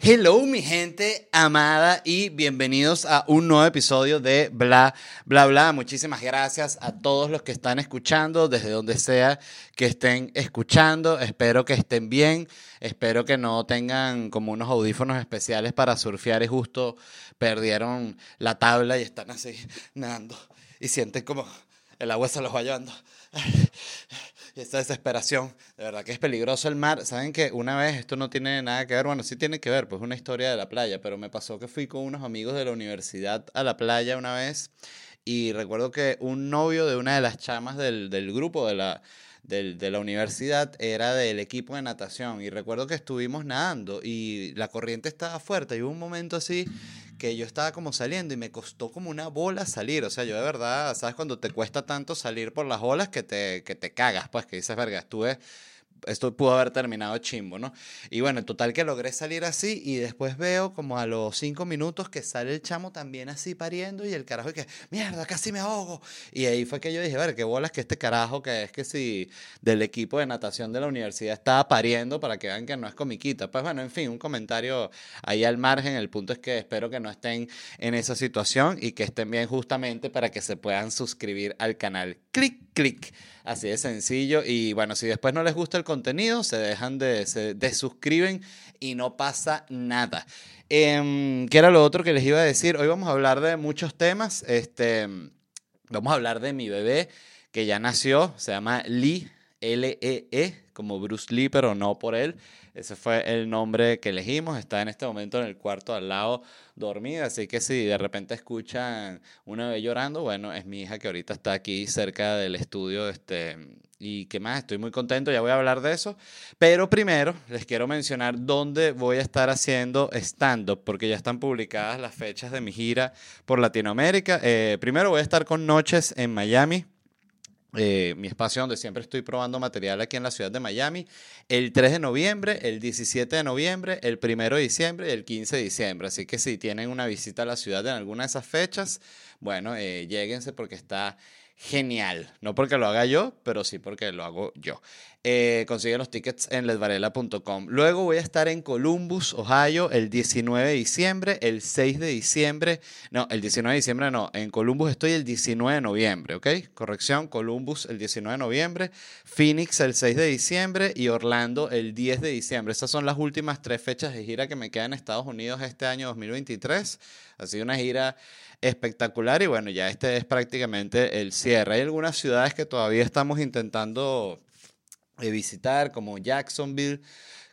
Hello mi gente amada y bienvenidos a un nuevo episodio de Bla Bla Bla. Muchísimas gracias a todos los que están escuchando desde donde sea que estén escuchando. Espero que estén bien. Espero que no tengan como unos audífonos especiales para surfear y justo perdieron la tabla y están así nadando y sienten como el agua se los va llevando. Y esta desesperación, de verdad que es peligroso el mar. Saben que una vez, esto no tiene nada que ver, bueno, sí tiene que ver, pues una historia de la playa, pero me pasó que fui con unos amigos de la universidad a la playa una vez y recuerdo que un novio de una de las chamas del, del grupo de la, de la universidad era del equipo de natación y recuerdo que estuvimos nadando y la corriente estaba fuerte y hubo un momento así que yo estaba como saliendo y me costó como una bola salir. O sea, yo de verdad, ¿sabes? Cuando te cuesta tanto salir por las olas que te, que te cagas, pues que dices, verga, estuve esto pudo haber terminado chimbo, ¿no? Y bueno, en total que logré salir así y después veo como a los cinco minutos que sale el chamo también así pariendo y el carajo y que, mierda, casi me ahogo. Y ahí fue que yo dije, a ver, qué bolas que este carajo que es que si del equipo de natación de la universidad estaba pariendo para que vean que no es comiquita. Pues bueno, en fin, un comentario ahí al margen. El punto es que espero que no estén en esa situación y que estén bien justamente para que se puedan suscribir al canal. Clic, clic. Así de sencillo. Y bueno, si después no les gusta el contenido, se dejan de, se desuscriben y no pasa nada. Eh, ¿Qué era lo otro que les iba a decir? Hoy vamos a hablar de muchos temas. Este, vamos a hablar de mi bebé que ya nació. Se llama Lee, L-E-E, -E, como Bruce Lee, pero no por él. Ese fue el nombre que elegimos. Está en este momento en el cuarto al lado dormida. Así que si de repente escuchan una bebé llorando, bueno, es mi hija que ahorita está aquí cerca del estudio. Este, y qué más, estoy muy contento, ya voy a hablar de eso. Pero primero les quiero mencionar dónde voy a estar haciendo stand-up, porque ya están publicadas las fechas de mi gira por Latinoamérica. Eh, primero voy a estar con Noches en Miami. Eh, mi espacio donde siempre estoy probando material aquí en la ciudad de Miami, el 3 de noviembre, el 17 de noviembre, el 1 de diciembre y el 15 de diciembre. Así que si tienen una visita a la ciudad en alguna de esas fechas, bueno, eh, lléguense porque está genial. No porque lo haga yo, pero sí porque lo hago yo. Eh, consiguen los tickets en ledvarela.com. Luego voy a estar en Columbus, Ohio, el 19 de diciembre, el 6 de diciembre. No, el 19 de diciembre no. En Columbus estoy el 19 de noviembre, ¿ok? Corrección, Columbus el 19 de noviembre, Phoenix el 6 de diciembre y Orlando el 10 de diciembre. Estas son las últimas tres fechas de gira que me quedan en Estados Unidos este año 2023. Ha sido una gira espectacular y bueno, ya este es prácticamente el cierre. Hay algunas ciudades que todavía estamos intentando visitar, como Jacksonville,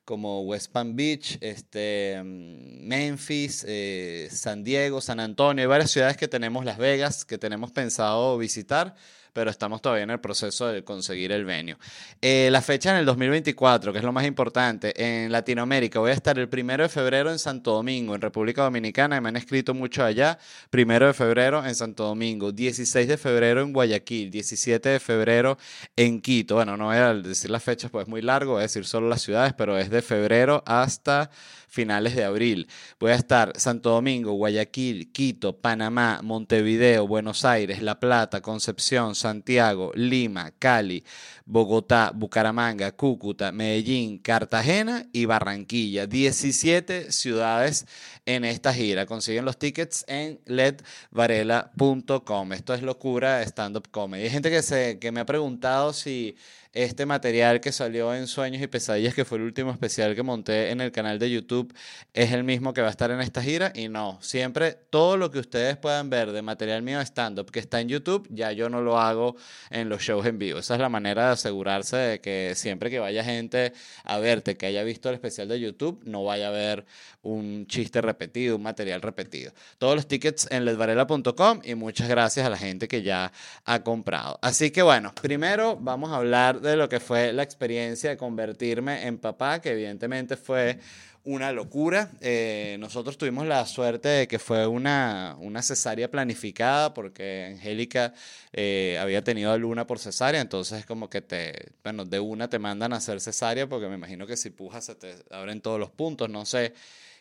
como West Palm Beach, este, Memphis, eh, San Diego, San Antonio, hay varias ciudades que tenemos, Las Vegas, que tenemos pensado visitar pero estamos todavía en el proceso de conseguir el venue. Eh, la fecha en el 2024, que es lo más importante, en Latinoamérica, voy a estar el primero de febrero en Santo Domingo, en República Dominicana, y me han escrito mucho allá, primero de febrero en Santo Domingo, 16 de febrero en Guayaquil, 17 de febrero en Quito. Bueno, no voy a decir las fechas, pues es muy largo, voy a decir solo las ciudades, pero es de febrero hasta finales de abril. Voy a estar Santo Domingo, Guayaquil, Quito, Panamá, Montevideo, Buenos Aires, La Plata, Concepción, Santiago, Lima, Cali, Bogotá, Bucaramanga, Cúcuta, Medellín, Cartagena y Barranquilla. 17 ciudades en esta gira. Consiguen los tickets en ledvarela.com. Esto es locura stand-up comedy. Hay gente que, se, que me ha preguntado si este material que salió en Sueños y Pesadillas, que fue el último especial que monté en el canal de YouTube, es el mismo que va a estar en esta gira. Y no, siempre todo lo que ustedes puedan ver de material mío stand-up que está en YouTube, ya yo no lo hago en los shows en vivo. Esa es la manera de asegurarse de que siempre que vaya gente a verte, que haya visto el especial de YouTube, no vaya a ver un chiste repetido, un material repetido. Todos los tickets en ledvarela.com y muchas gracias a la gente que ya ha comprado. Así que bueno, primero vamos a hablar de lo que fue la experiencia de convertirme en papá, que evidentemente fue una locura. Eh, nosotros tuvimos la suerte de que fue una, una cesárea planificada porque Angélica eh, había tenido a Luna por cesárea, entonces como que te, bueno, de una te mandan a hacer cesárea porque me imagino que si pujas se te abren todos los puntos, no sé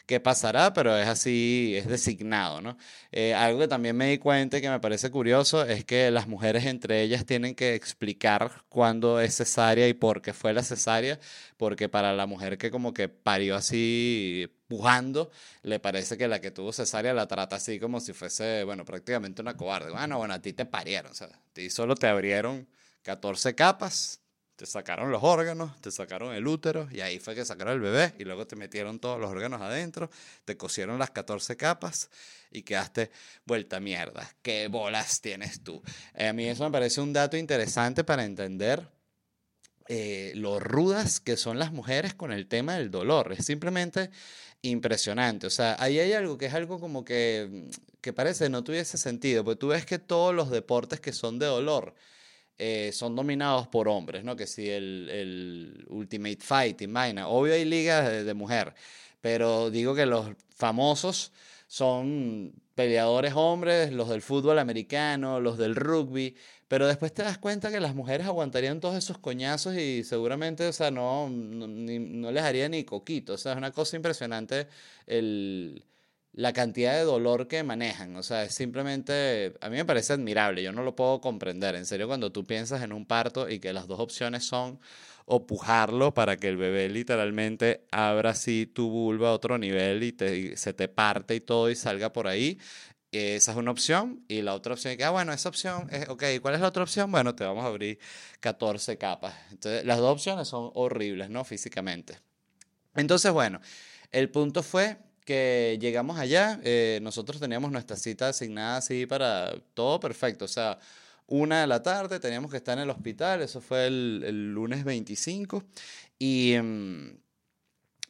qué pasará, pero es así, es designado, ¿no? Eh, algo que también me di cuenta y que me parece curioso es que las mujeres entre ellas tienen que explicar cuándo es cesárea y por qué fue la cesárea, porque para la mujer que como que parió así pujando, le parece que la que tuvo cesárea la trata así como si fuese, bueno, prácticamente una cobarde. Bueno, bueno, a ti te parieron, o sea, a ti solo te abrieron 14 capas, te sacaron los órganos, te sacaron el útero y ahí fue que sacaron el bebé y luego te metieron todos los órganos adentro, te cosieron las 14 capas y quedaste vuelta mierda. ¿Qué bolas tienes tú? Eh, a mí eso me parece un dato interesante para entender eh, lo rudas que son las mujeres con el tema del dolor. Es simplemente impresionante. O sea, ahí hay algo que es algo como que, que parece no tuviese sentido, porque tú ves que todos los deportes que son de dolor, eh, son dominados por hombres, ¿no? Que si el, el Ultimate Fighting, vaina. Obvio hay ligas de, de, mujer, pero digo que los famosos son peleadores hombres, los del fútbol americano, los del rugby, pero después te das cuenta que las mujeres aguantarían todos esos coñazos y seguramente, o sea, no, no, no les haría ni coquito, o sea, es una cosa impresionante el la cantidad de dolor que manejan. O sea, es simplemente, a mí me parece admirable, yo no lo puedo comprender. En serio, cuando tú piensas en un parto y que las dos opciones son o pujarlo para que el bebé literalmente abra así tu vulva a otro nivel y, te, se te parte y todo y salga por ahí. Esa es una opción. Y la otra opción es que, ah, bueno, esa opción es, ok, ¿cuál es la otra opción? Bueno, te vamos a abrir 14 capas. Entonces, las dos opciones son horribles, ¿no? Físicamente. Entonces, bueno, el punto fue que llegamos allá, eh, nosotros teníamos nuestra cita asignada así para todo perfecto, o sea, una de la tarde teníamos que estar en el hospital, eso fue el, el lunes 25, y... Um,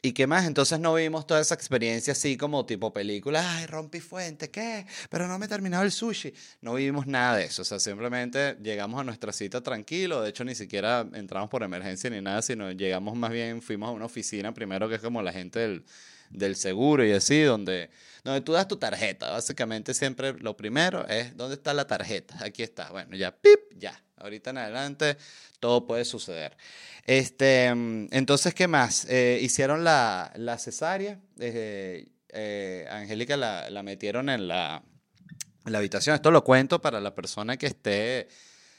¿Y qué más? Entonces no vimos toda esa experiencia así como tipo película, ay, rompí fuente, ¿qué? Pero no me he terminado el sushi. No vivimos nada de eso, o sea, simplemente llegamos a nuestra cita tranquilo, de hecho ni siquiera entramos por emergencia ni nada, sino llegamos más bien, fuimos a una oficina primero que es como la gente del, del seguro y así, donde, donde tú das tu tarjeta. Básicamente siempre lo primero es, ¿dónde está la tarjeta? Aquí está. Bueno, ya, pip, ya. Ahorita en adelante todo puede suceder. Este, entonces, ¿qué más? Eh, hicieron la, la cesárea. Eh, eh, Angélica la, la, metieron en la, en la habitación. Esto lo cuento para la persona que esté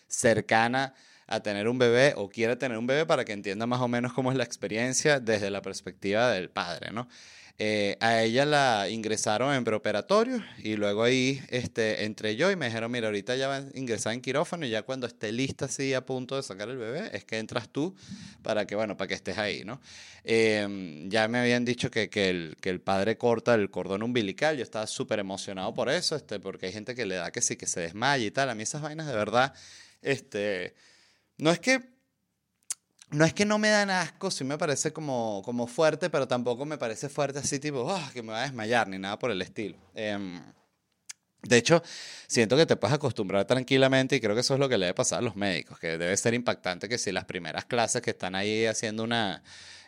cercana a tener un bebé o quiere tener un bebé para que entienda más o menos cómo es la experiencia desde la perspectiva del padre, ¿no? Eh, a ella la ingresaron en preoperatorio y luego ahí este, entré yo y me dijeron, mira, ahorita ya va a ingresar en quirófano y ya cuando esté lista así a punto de sacar el bebé, es que entras tú para que, bueno, para que estés ahí, ¿no? Eh, ya me habían dicho que, que, el, que el padre corta el cordón umbilical, yo estaba súper emocionado por eso, este, porque hay gente que le da que sí, que se desmaya y tal, a mí esas vainas de verdad, este, no es que no es que no me dan asco, sí me parece como, como fuerte, pero tampoco me parece fuerte así tipo, oh, que me va a desmayar, ni nada por el estilo. Eh, de hecho, siento que te puedes acostumbrar tranquilamente y creo que eso es lo que le debe pasar a los médicos, que debe ser impactante que si las primeras clases que están ahí haciendo una,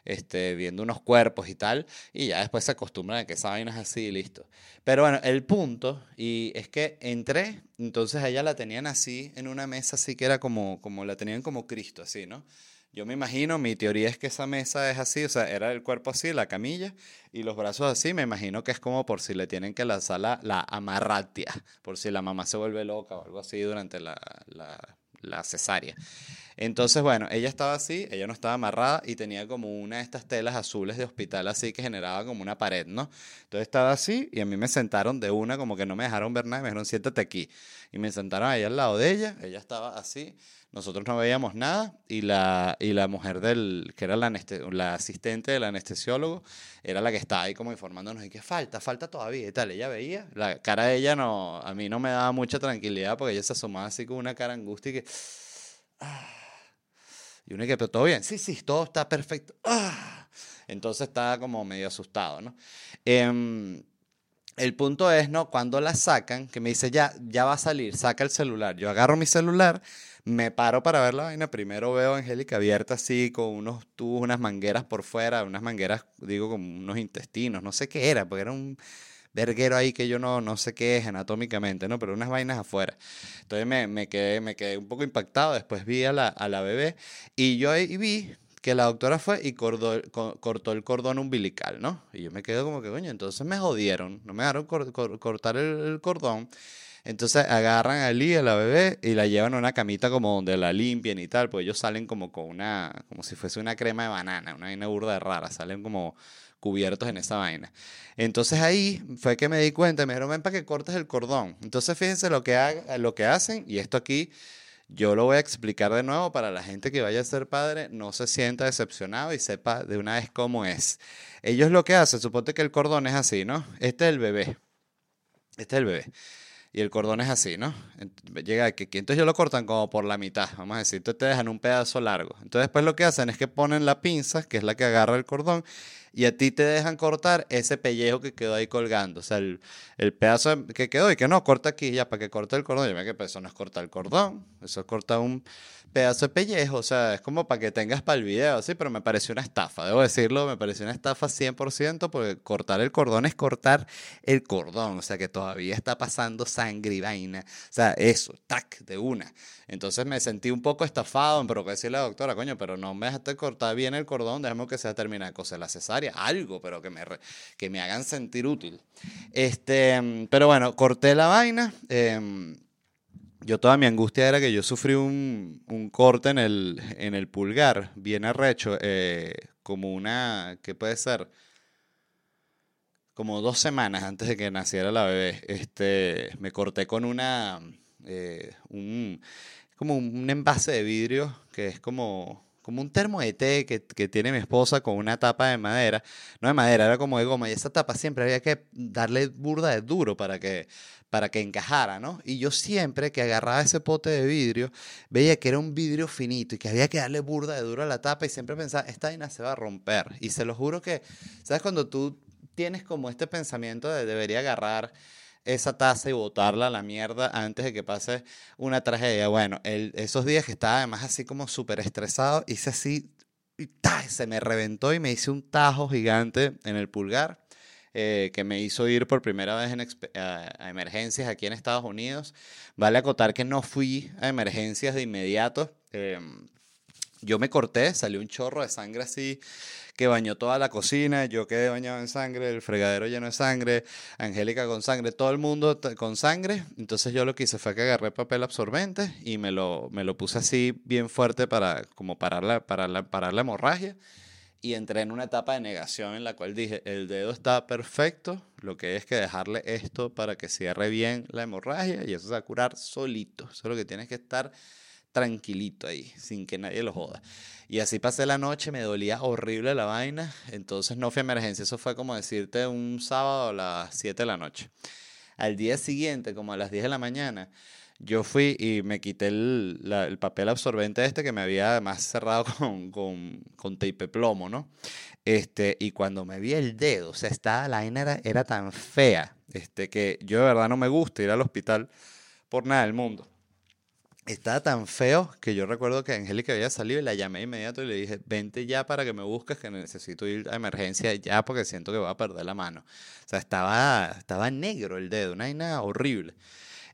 este, viendo unos cuerpos y tal, y ya después se acostumbran a que esa vaina es así y listo. Pero bueno, el punto, y es que entré, entonces ella la tenían así, en una mesa así que era como, como la tenían como Cristo, así, ¿no? Yo me imagino, mi teoría es que esa mesa es así, o sea, era el cuerpo así, la camilla, y los brazos así, me imagino que es como por si le tienen que lanzar la, la amarratia, por si la mamá se vuelve loca o algo así durante la, la, la cesárea. Entonces, bueno, ella estaba así, ella no estaba amarrada y tenía como una de estas telas azules de hospital así que generaba como una pared, ¿no? Entonces estaba así y a mí me sentaron de una como que no me dejaron ver nada me dijeron siéntate aquí. Y me sentaron ahí al lado de ella, ella estaba así, nosotros no veíamos nada y la, y la mujer del, que era la, asistente del anestesiólogo, era la que estaba ahí como informándonos y que falta, falta todavía y tal. Ella veía, la cara de ella no, a mí no me daba mucha tranquilidad porque ella se asomaba así con una cara angustia y que... Ah, y uno que, pero todo bien, sí, sí, todo está perfecto. ¡Ah! Entonces estaba como medio asustado, ¿no? Em, el punto es, ¿no? Cuando la sacan, que me dice, ya, ya va a salir, saca el celular. Yo agarro mi celular, me paro para ver la vaina. Primero veo a Angélica abierta así, con unos tubos, unas mangueras por fuera, unas mangueras, digo, como unos intestinos, no sé qué era, porque era un verguero ahí que yo no, no sé qué es anatómicamente, ¿no? Pero unas vainas afuera. Entonces me, me, quedé, me quedé un poco impactado, después vi a la, a la bebé y yo ahí vi que la doctora fue y cortó, el cordón umbilical, ¿no? Y yo me quedo como que, coño, entonces me jodieron, no me dejaron cortar el, cordón. Entonces agarran a Lee, a la bebé, y la llevan a una camita como donde la limpien y tal, pues ellos salen como con una, como si fuese una crema de banana, una vaina burda rara, salen como cubiertos en esa vaina. Entonces ahí fue que me di cuenta, me dijeron, ven para que cortes el cordón. Entonces fíjense lo que, lo que hacen, y esto aquí yo lo voy a explicar de nuevo para la gente que vaya a ser padre, no se sienta decepcionado y sepa de una vez cómo es. Ellos lo que hacen, suponte que el cordón es así, ¿no? Este es el bebé. Este es el bebé. Y el cordón es así, ¿no? Llega aquí. Entonces ellos lo cortan como por la mitad, vamos a decir. Entonces te dejan un pedazo largo. Entonces después lo que hacen es que ponen la pinza, que es la que agarra el cordón, y a ti te dejan cortar ese pellejo que quedó ahí colgando. O sea, el, pedazo que quedó y que no, corta aquí ya para que corte el cordón. Yo me que eso no es cortar el cordón, eso es cortar un pedazo de pellejo. O sea, es como para que tengas para el video, sí, pero me pareció una estafa, debo decirlo, me pareció una estafa 100% porque cortar el cordón es cortar el cordón. O sea, que todavía está pasando sangre y vaina. O sea, eso, tac, de una. Entonces me sentí un poco estafado, pero que decirle a la doctora, coño, pero no me dejaste cortar bien el cordón, déjame que sea terminar de coser la cesárea algo, pero que me, que me hagan sentir útil. Este, pero bueno, corté la vaina. Em, yo toda mi angustia era que yo sufrí un, un corte en el, en el pulgar, bien arrecho, eh, como una, ¿qué puede ser? Como dos semanas antes de que naciera la bebé. Este, me corté con una, eh, un, como un envase de vidrio que es como como un termo de té que, que, tiene mi esposa con una tapa de madera, no de madera, era como de goma, y esa tapa siempre había que darle burda de duro para que, para que encajara, ¿no? Y yo siempre que agarraba ese pote de vidrio, veía que era un vidrio finito y que había que darle burda de duro a la tapa y siempre pensaba, esta vaina se va a romper. Y se lo juro que, ¿sabes? Cuando tú tienes como este pensamiento de debería agarrar esa taza y botarla a la mierda antes de que pase una tragedia. Bueno, esos días que estaba además así como súper estresado, hice así, y se me reventó y me hice un tajo gigante en el pulgar. Eh, que me hizo ir por primera vez en a, emergencias aquí en Estados Unidos. Vale acotar que no fui a emergencias de inmediato. Em, yo me corté, salió un chorro de sangre así que bañó toda la cocina, yo quedé bañado en sangre, el fregadero lleno de sangre, Angélica con sangre, todo el mundo con sangre. Entonces yo lo que hice fue que agarré papel absorbente y me lo, me lo puse así bien fuerte para como parar la, para parar la hemorragia. Y entré en una etapa de negación en la cual dije, el dedo está perfecto, lo que es que dejarle esto para que cierre bien la hemorragia y eso se va a curar solito. Solo que tienes que estar tranquilito ahí, sin que nadie lo joda. Y así pasé la noche, me dolía horrible la vaina, entonces no fui a emergencia, eso fue como decirte un sábado a las 7 de la noche. Al día siguiente, como a las 10 de la mañana, yo fui y me quité el, el papel absorbente este que me había además cerrado con, con, con tape plomo, ¿no? Este, y cuando me vi el dedo, o sea, esta la vaina era, era tan fea, este, que yo de verdad no me gusta ir al hospital por nada del mundo estaba tan feo que yo recuerdo que Angélica había salido y la llamé inmediato y le dije, vente ya para que me busques, que necesito ir a emergencia ya porque siento que voy a perder la mano. O sea, estaba, estaba negro el dedo, una vaina horrible.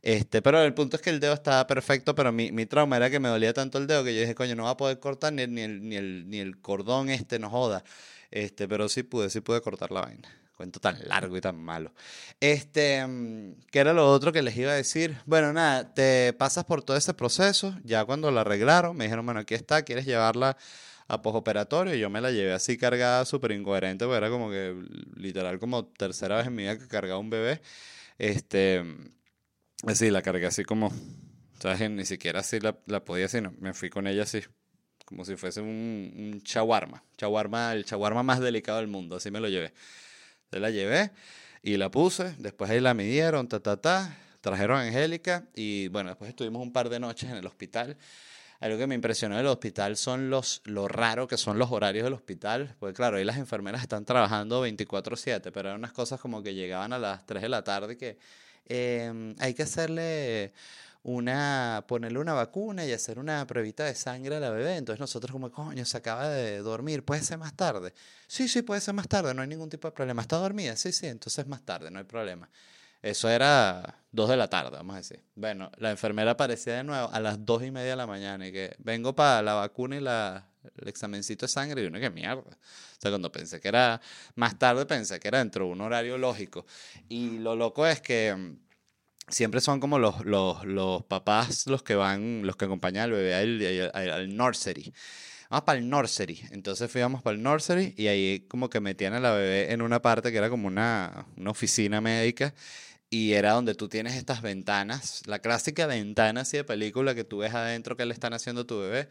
Este, pero el punto es que el dedo estaba perfecto, pero mi, mi trauma era que me dolía tanto el dedo que yo dije, coño, no va a poder cortar ni, ni, el, ni, el, ni el cordón este, no joda. Este, pero sí pude, sí pude cortar la vaina. Cuento tan largo y tan malo. Este, mm, ¿qué era lo otro que les iba a decir? Bueno, nada, te pasas por todo ese proceso. Ya cuando la arreglaron, me dijeron, bueno, aquí está, ¿quieres llevarla a posoperatorio? Y yo me la llevé así cargada, súper incoherente, porque era como que literal como tercera vez en mi vida que cargaba un bebé. Este, así, la cargué así como, ¿sabes? Ni siquiera así la, la podía, sino me fui con ella así, como si fuese un, un chaguarma. Chaguarma, el chaguarma más delicado del mundo, así me lo llevé. Se la llevé y la puse, después ahí la midieron, ta, ta, ta, trajeron a Angélica y bueno, después estuvimos un par de noches en el hospital. Algo que me impresionó del hospital son los, lo raro que son los horarios del hospital, porque claro, ahí las enfermeras están trabajando 24/7, pero eran unas cosas como que llegaban a las 3 de la tarde que em, hay que hacerle una, ponerle una vacuna y hacer una pruebita de sangre a la bebé. Entonces nosotros como, coño, se acaba de dormir, ¿puede ser más tarde? Sí, sí, puede ser más tarde, no hay ningún tipo de problema. ¿Está dormida? Sí, sí, entonces más tarde, no hay problema. Eso era dos de la tarde, vamos a decir. Bueno, la enfermera aparecía de nuevo a las dos y media de la mañana y que vengo para la vacuna y la, el examencito de sangre y uno que mierda. O sea, cuando pensé que era más tarde, pensé que era dentro de un horario lógico. Y lo loco es que mm, siempre son como los, los, los papás los que van, los que acompañan al bebé al, al, nursery. Vamos para el nursery. Entonces fuimos para el nursery y ahí como que metían a la bebé en una parte que era como una, una oficina médica y era donde tú tienes estas ventanas, la clásica ventana así de película que tú ves adentro que le están haciendo tu bebé.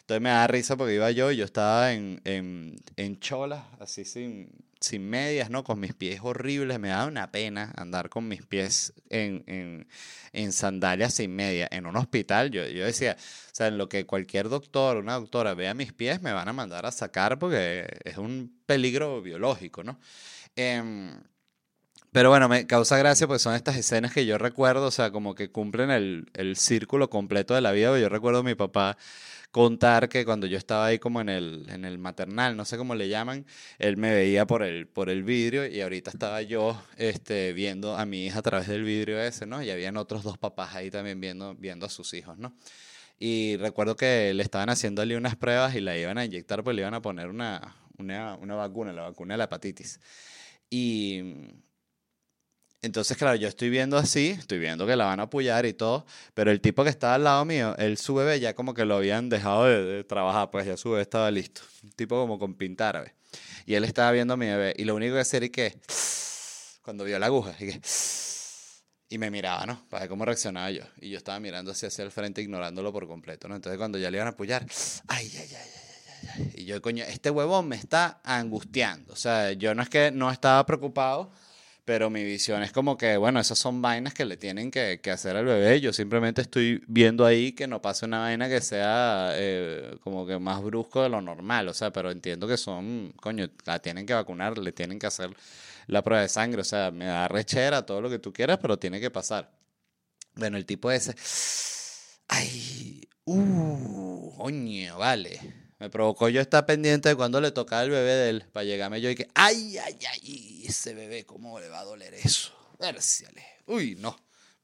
Entonces me da risa porque iba yo y yo estaba en, en, en cholas, así sin, sin medias, ¿no? Con mis pies horribles. Me daba una pena andar con mis pies en, en, en sandalias sin medias. En un hospital, yo, yo decía, o sea, en lo que cualquier doctor, una doctora vea mis pies, me van a mandar a sacar porque es un peligro biológico, ¿no? Eh, pero bueno, me causa gracia porque son estas escenas que yo recuerdo, o sea, como que cumplen el, el círculo completo de la vida. Yo recuerdo a mi papá contar que cuando yo estaba ahí como en el, en el maternal, no sé cómo le llaman, él me veía por el, por el vidrio y ahorita estaba yo este, viendo a mi hija a través del vidrio ese, ¿no? Y habían otros dos papás ahí también viendo, viendo a sus hijos, ¿no? Y recuerdo que le estaban haciéndole unas pruebas y la iban a inyectar, pues le iban a poner una, una, una vacuna, la vacuna de la hepatitis. Y entonces, claro, yo estoy viendo así, estoy viendo que la van a apoyar y todo, pero el tipo que estaba al lado mío, él su bebé ya como que lo habían dejado de, trabajar, pues ya su bebé estaba listo. Un tipo como con pintar, Y él estaba viendo a mi bebé y lo único que hacía era que, cuando vio la aguja, y que, y me miraba, ¿no? Para ver cómo reaccionaba yo. Y yo estaba mirando hacia, hacia el frente, ignorándolo por completo, ¿no? Entonces cuando ya le iban a apoyar, ay, ay, ay, ay, ay. Y yo, coño, este huevón me está angustiando. O sea, yo no es que no estaba preocupado, pero mi visión es como que, bueno, esas son vainas que le tienen que, que, hacer al bebé. Yo simplemente estoy viendo ahí que no pase una vaina que sea eh, como que más brusco de lo normal, o sea, pero entiendo que son, coño, la tienen que vacunar, le tienen que hacer la prueba de sangre, o sea, me da rechera, todo lo que tú quieras, pero tiene que pasar. Bueno, el tipo ese, ay, uh, coño, vale. Me provocó yo estar pendiente de cuando le tocaba el bebé de él, para llegarme yo y que, ay, ay, ay, ese bebé, ¿cómo le va a doler eso? Vérciale. Uy, no.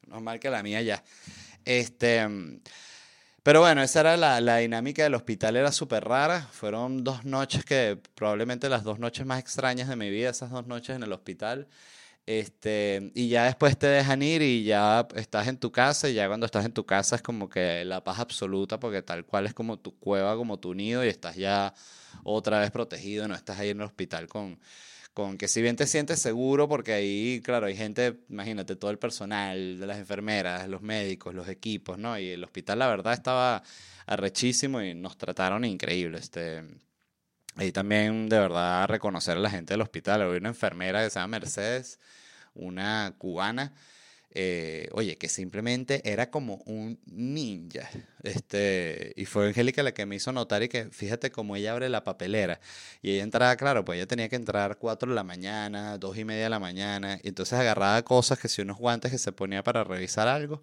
Normal que la mía ya. Este, pero bueno, esa era la, la dinámica del hospital, era súper rara. Fueron dos noches que, probablemente las dos noches más extrañas de mi vida, esas dos noches en el hospital. Este, y ya después te dejan ir y ya estás en tu casa y ya cuando estás en tu casa es como que la paz absoluta porque tal cual es como tu cueva, como tu nido y estás ya otra vez protegido, no estás ahí en el hospital con, con que si bien te sientes seguro porque ahí, claro, hay gente, imagínate, todo el personal, de las enfermeras, los médicos, los equipos, ¿no? Y el hospital la verdad estaba arrechísimo y nos trataron increíble, este... Ahí también, de verdad, reconocer a la gente del hospital. Había una enfermera que se llama Mercedes, una cubana, eh, oye, que simplemente era como un ninja. Este, y fue Angélica la que me hizo notar y que fíjate cómo ella abre la papelera. Y ella entraba, claro, pues ella tenía que entrar 4 de la mañana, dos y media de la mañana. Y entonces agarraba cosas que si unos guantes que se ponía para revisar algo.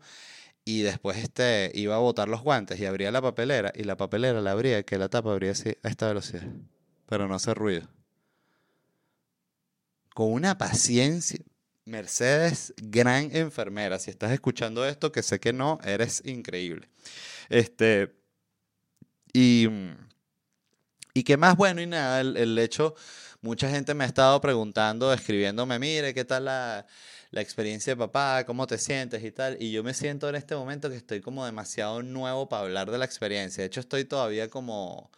Y después este, iba a botar los guantes y abría la papelera. Y la papelera la abría, que la tapa abría así a esta velocidad pero no hace ruido. Con una paciencia. Mercedes, gran enfermera. Si estás escuchando esto, que sé que no, eres increíble. Este. Y. Y qué más bueno y nada, el, el hecho, mucha gente me ha estado preguntando, escribiéndome, mire, ¿qué tal la, la experiencia de papá? ¿Cómo te sientes y tal? Y yo me siento en este momento que estoy como demasiado nuevo para hablar de la experiencia. De hecho, estoy todavía como...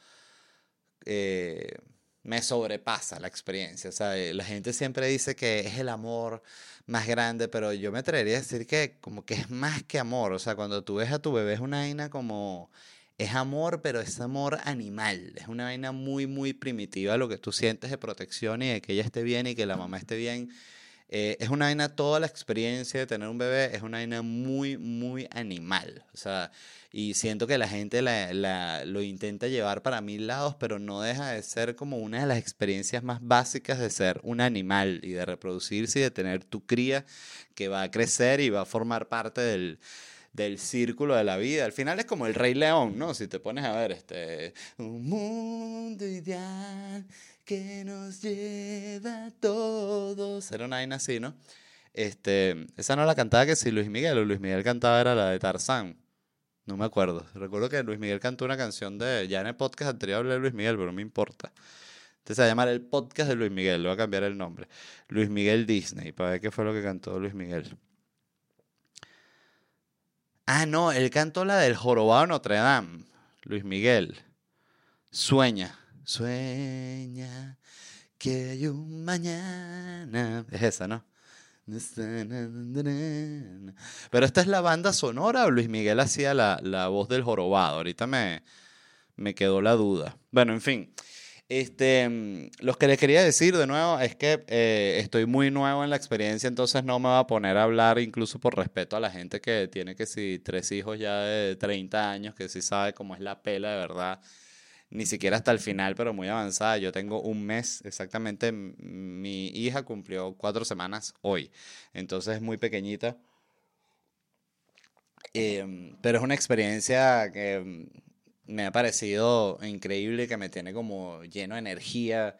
eh, me sobrepasa la experiencia. O sea, eh, la gente siempre dice que es el amor más grande, pero yo me atrevería a decir que como que es más que amor. O sea, cuando tú ves a tu bebé es una vaina como... Es amor, pero es amor animal. Es una vaina muy, muy primitiva lo que tú sientes de protección y de que ella esté bien y que la mamá esté bien. Eh, es una vaina, toda la experiencia de tener un bebé es una vaina muy, muy animal. O sea, y siento que la gente la, la- lo intenta llevar para mil lados, pero no deja de ser como una de las experiencias más básicas de ser un animal y de reproducirse y de tener tu cría que va a crecer y va a formar parte del, del círculo de la vida. Al final es como el Rey León, ¿no? Si te pones a ver, este, un mundo ideal que nos lleva todos. Era una vaina así, ¿no? Este, esa no la cantaba que si Luis Miguel o Luis Miguel cantaba era la de Tarzán. No me acuerdo. Recuerdo que Luis Miguel cantó una canción de. Ya en el podcast anterior hablé de Luis Miguel, pero no me importa. Entonces se va a llamar el podcast de Luis Miguel. Le voy a cambiar el nombre. Luis Miguel Disney. Para ver qué fue lo que cantó Luis Miguel. Ah, no. Él cantó la del Jorobado Notre Dame. Luis Miguel. Sueña. Sueña que hay un mañana. Es esa, ¿no? Pero esta es la banda sonora Luis Miguel hacía la, la voz del jorobado. Ahorita me, me quedó la duda. Bueno, en fin. Este, lo que les quería decir de nuevo es que eh, estoy muy nuevo en la experiencia, entonces no me voy a poner a hablar incluso por respeto a la gente que tiene que si tres hijos ya de 30 años, que sí sabe cómo es la pela de verdad ni siquiera hasta el final, pero muy avanzada. Yo tengo un mes, exactamente, mi hija cumplió cuatro semanas hoy, entonces es muy pequeñita. Em, pero es una experiencia que me ha parecido increíble, que me tiene como lleno de energía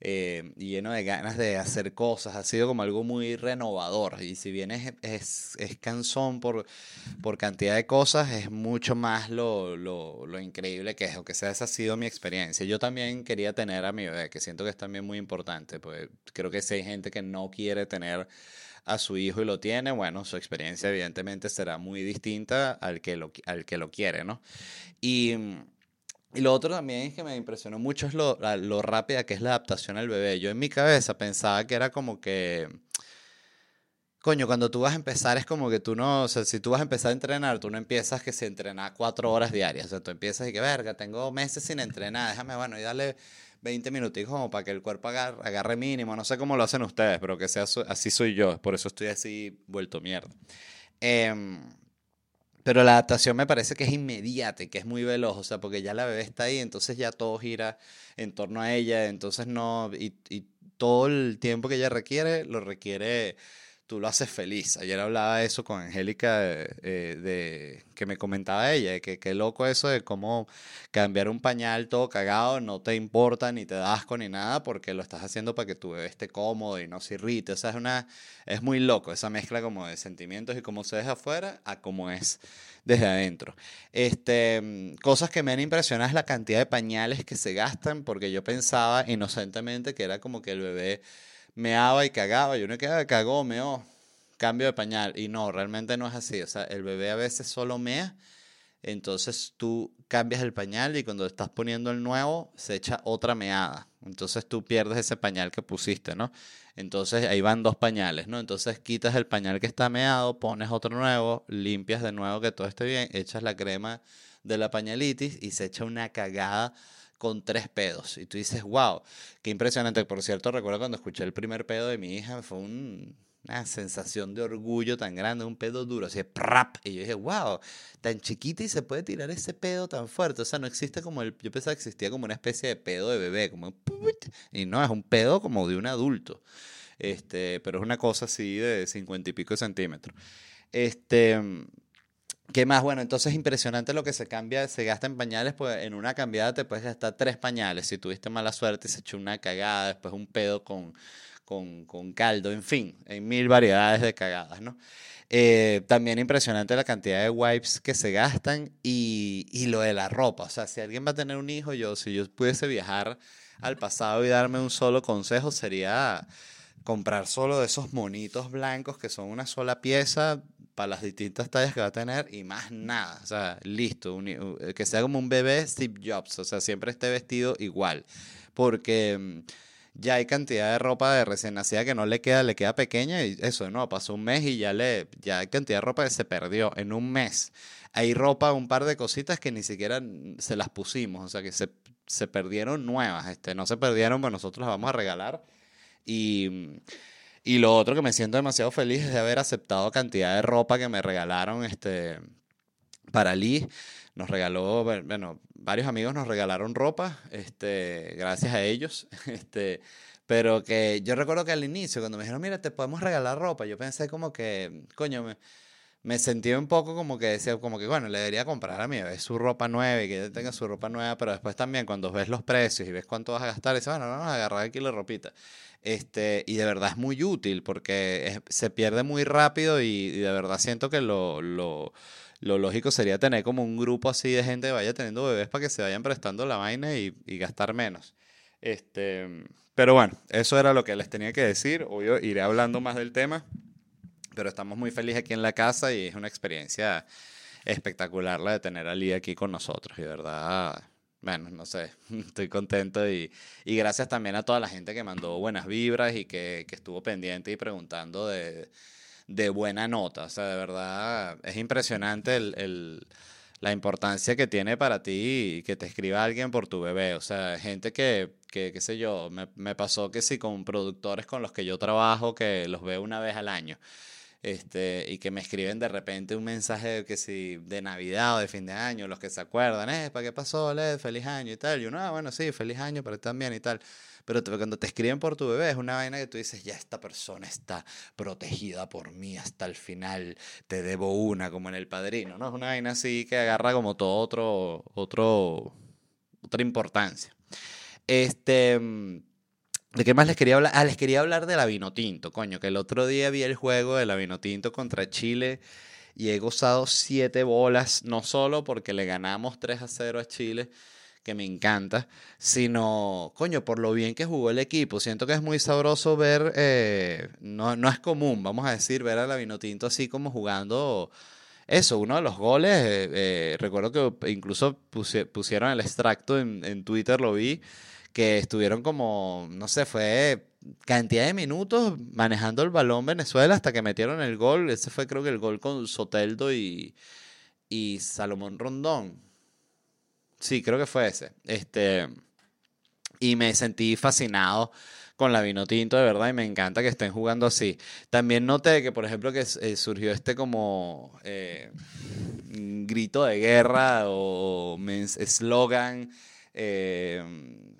eh, y lleno de ganas de hacer cosas. Ha sido como algo muy renovador. Y si bien es, es, es cansón por, por cantidad de cosas, es mucho más lo, lo, lo increíble que es. O que sea, esa ha sido mi experiencia. Yo también quería tener a mi bebé, que siento que es también muy importante. Pues creo que si hay gente que no quiere tener a su hijo y lo tiene, bueno, su experiencia evidentemente será muy distinta al que lo, al que lo quiere, ¿no? Y, y lo otro también es que me impresionó mucho es lo, lo rápida que es la adaptación al bebé. Yo en mi cabeza pensaba que era como que, coño, cuando tú vas a empezar es como que tú no, o sea, si tú vas a empezar a entrenar, tú no empiezas que se entrena cuatro horas diarias. O sea, tú empiezas y que, verga, tengo meses sin entrenar, déjame, bueno, y darle 20 minuticos como para que el cuerpo agarre, agarre mínimo. No sé cómo lo hacen ustedes, pero que sea así soy yo. Por eso estoy así vuelto mierda. Em, pero la adaptación me parece que es inmediata y que es muy veloz, o sea, porque ya la bebé está ahí, entonces ya todo gira en torno a ella, entonces no, y, y todo el tiempo que ella requiere, lo requiere, tú lo haces feliz. Ayer hablaba de eso con Angélica, eh, de, que me comentaba ella, de que qué loco eso de cómo cambiar un pañal todo cagado no te importa, ni te da asco, ni nada, porque lo estás haciendo para que tu bebé esté cómodo y no se irrite, o sea, es una, es muy loco esa mezcla como de sentimientos y cómo se deja afuera a cómo es desde adentro. Este, cosas que me han impresionado es la cantidad de pañales que se gastan, porque yo pensaba inocentemente que era como que el bebé meaba y cagaba, y uno que cagó, meó, cambio de pañal, y no, realmente no es así, o sea, el bebé a veces solo mea, entonces tú cambias el pañal y cuando estás poniendo el nuevo se echa otra meada. Entonces tú pierdes ese pañal que pusiste, ¿no? Entonces ahí van dos pañales, ¿no? Entonces quitas el pañal que está meado, pones otro nuevo, limpias de nuevo que todo esté bien, echas la crema de la pañalitis y se echa una cagada con tres pedos. Y tú dices, wow, qué impresionante. Por cierto, recuerdo cuando escuché el primer pedo de mi hija, fue un- una sensación de orgullo tan grande, un pedo duro, así, prap. Y yo dije, wow, tan chiquita y se puede tirar ese pedo tan fuerte. O sea, no existe como el. Yo pensaba que existía como una especie de pedo de bebé, como. Y no, es un pedo como de un adulto. Este, pero es una cosa así de cincuenta y pico centímetros. Este. ¿Qué más? Bueno, entonces es impresionante lo que se cambia, se gasta en pañales, pues en una cambiada te puedes gastar tres pañales. Si tuviste mala suerte y se echó una cagada, después un pedo con, con, con caldo, en fin, hay mil variedades de cagadas, ¿no? Eh, también impresionante la cantidad de wipes que se gastan y, y, lo de la ropa. O sea, si alguien va a tener un hijo, yo, si yo pudiese viajar al pasado y darme un solo consejo, sería comprar solo de esos monitos blancos que son una sola pieza para las distintas tallas que va a tener y más nada. O sea, listo. que sea como un bebé Steve Jobs. O sea, siempre esté vestido igual. Porque mm, ya hay cantidad de ropa de recién nacida que no le queda, le queda pequeña y eso, no, pasó un mes y ya le, ya hay cantidad de ropa que se perdió en un mes. Hay ropa, un par de cositas que ni siquiera se las pusimos, o sea que se, se perdieron nuevas, este, no se perdieron, pero nosotros las vamos a regalar. Y, y lo otro que me siento demasiado feliz es de haber aceptado cantidad de ropa que me regalaron este, para Lee nos regaló, bueno, varios amigos nos regalaron ropa, este, gracias a ellos, este, pero que yo recuerdo que al inicio, cuando me dijeron, mira, te podemos regalar ropa, yo pensé como que, coño, me, me sentí un poco como que decía, como que, bueno, le debería comprar a mi bebé su ropa nueva y que ella tenga su ropa nueva, pero después también cuando ves los precios y ves cuánto vas a gastar, dices, bueno, vamos a agarrar aquí la ropita. Este, y de verdad es muy útil porque se pierde muy rápido y, de verdad siento que lo, lo lógico sería tener como un grupo así de gente que vaya teniendo bebés para que se vayan prestando la vaina y, gastar menos. Este, pero bueno, eso era lo que les tenía que decir. Hoy iré hablando más del tema, pero estamos muy felices aquí en la casa y es una experiencia espectacular la de tener a Lee aquí con nosotros. Y de verdad, bueno, no sé, estoy contento y, y, gracias también a toda la gente que mandó buenas vibras y que, que estuvo pendiente y preguntando de de buena nota. O sea, de verdad es impresionante el, la importancia que tiene para ti que te escriba alguien por tu bebé. O sea, gente que, que qué sé yo, me, me, pasó que sí con productores con los que yo trabajo, que los veo una vez al año. Este, y que me escriben de repente un mensaje que si de Navidad o de fin de año, los que se acuerdan, eh, ¿para qué pasó, Led? Feliz año y tal. Y uno, ah, bueno, sí, feliz año, pero también y tal. Pero cuando te escriben por tu bebé es una vaina que tú dices, ya esta persona está protegida por mí hasta el final, te debo una, como en El Padrino, ¿no? Es una vaina así que agarra como todo otro, otro, otra importancia. Este... ¿De qué más les quería hablar? Ah, les quería hablar de la vino tinto, coño, que el otro día vi el juego de la vino tinto contra Chile y he gozado siete bolas, no solo porque le ganamos 3 a 0 a Chile, que me encanta, sino, coño, por lo bien que jugó el equipo. Siento que es muy sabroso ver, eh, no, no, es común, vamos a decir, ver a la Vinotinto así como jugando eso, uno de los goles, eh, eh, recuerdo que incluso pusieron el extracto en Twitter, lo vi, que estuvieron como, no sé, fue cantidad de minutos manejando el balón Venezuela hasta que metieron el gol. Ese fue creo que el gol con Soteldo y, y Salomón Rondón. Sí, creo que fue ese. Este, y me sentí fascinado con la vino tinto, de verdad, y me encanta que estén jugando así. También noté que, por ejemplo, que eh, surgió este como eh, grito de guerra o eslogan, eh,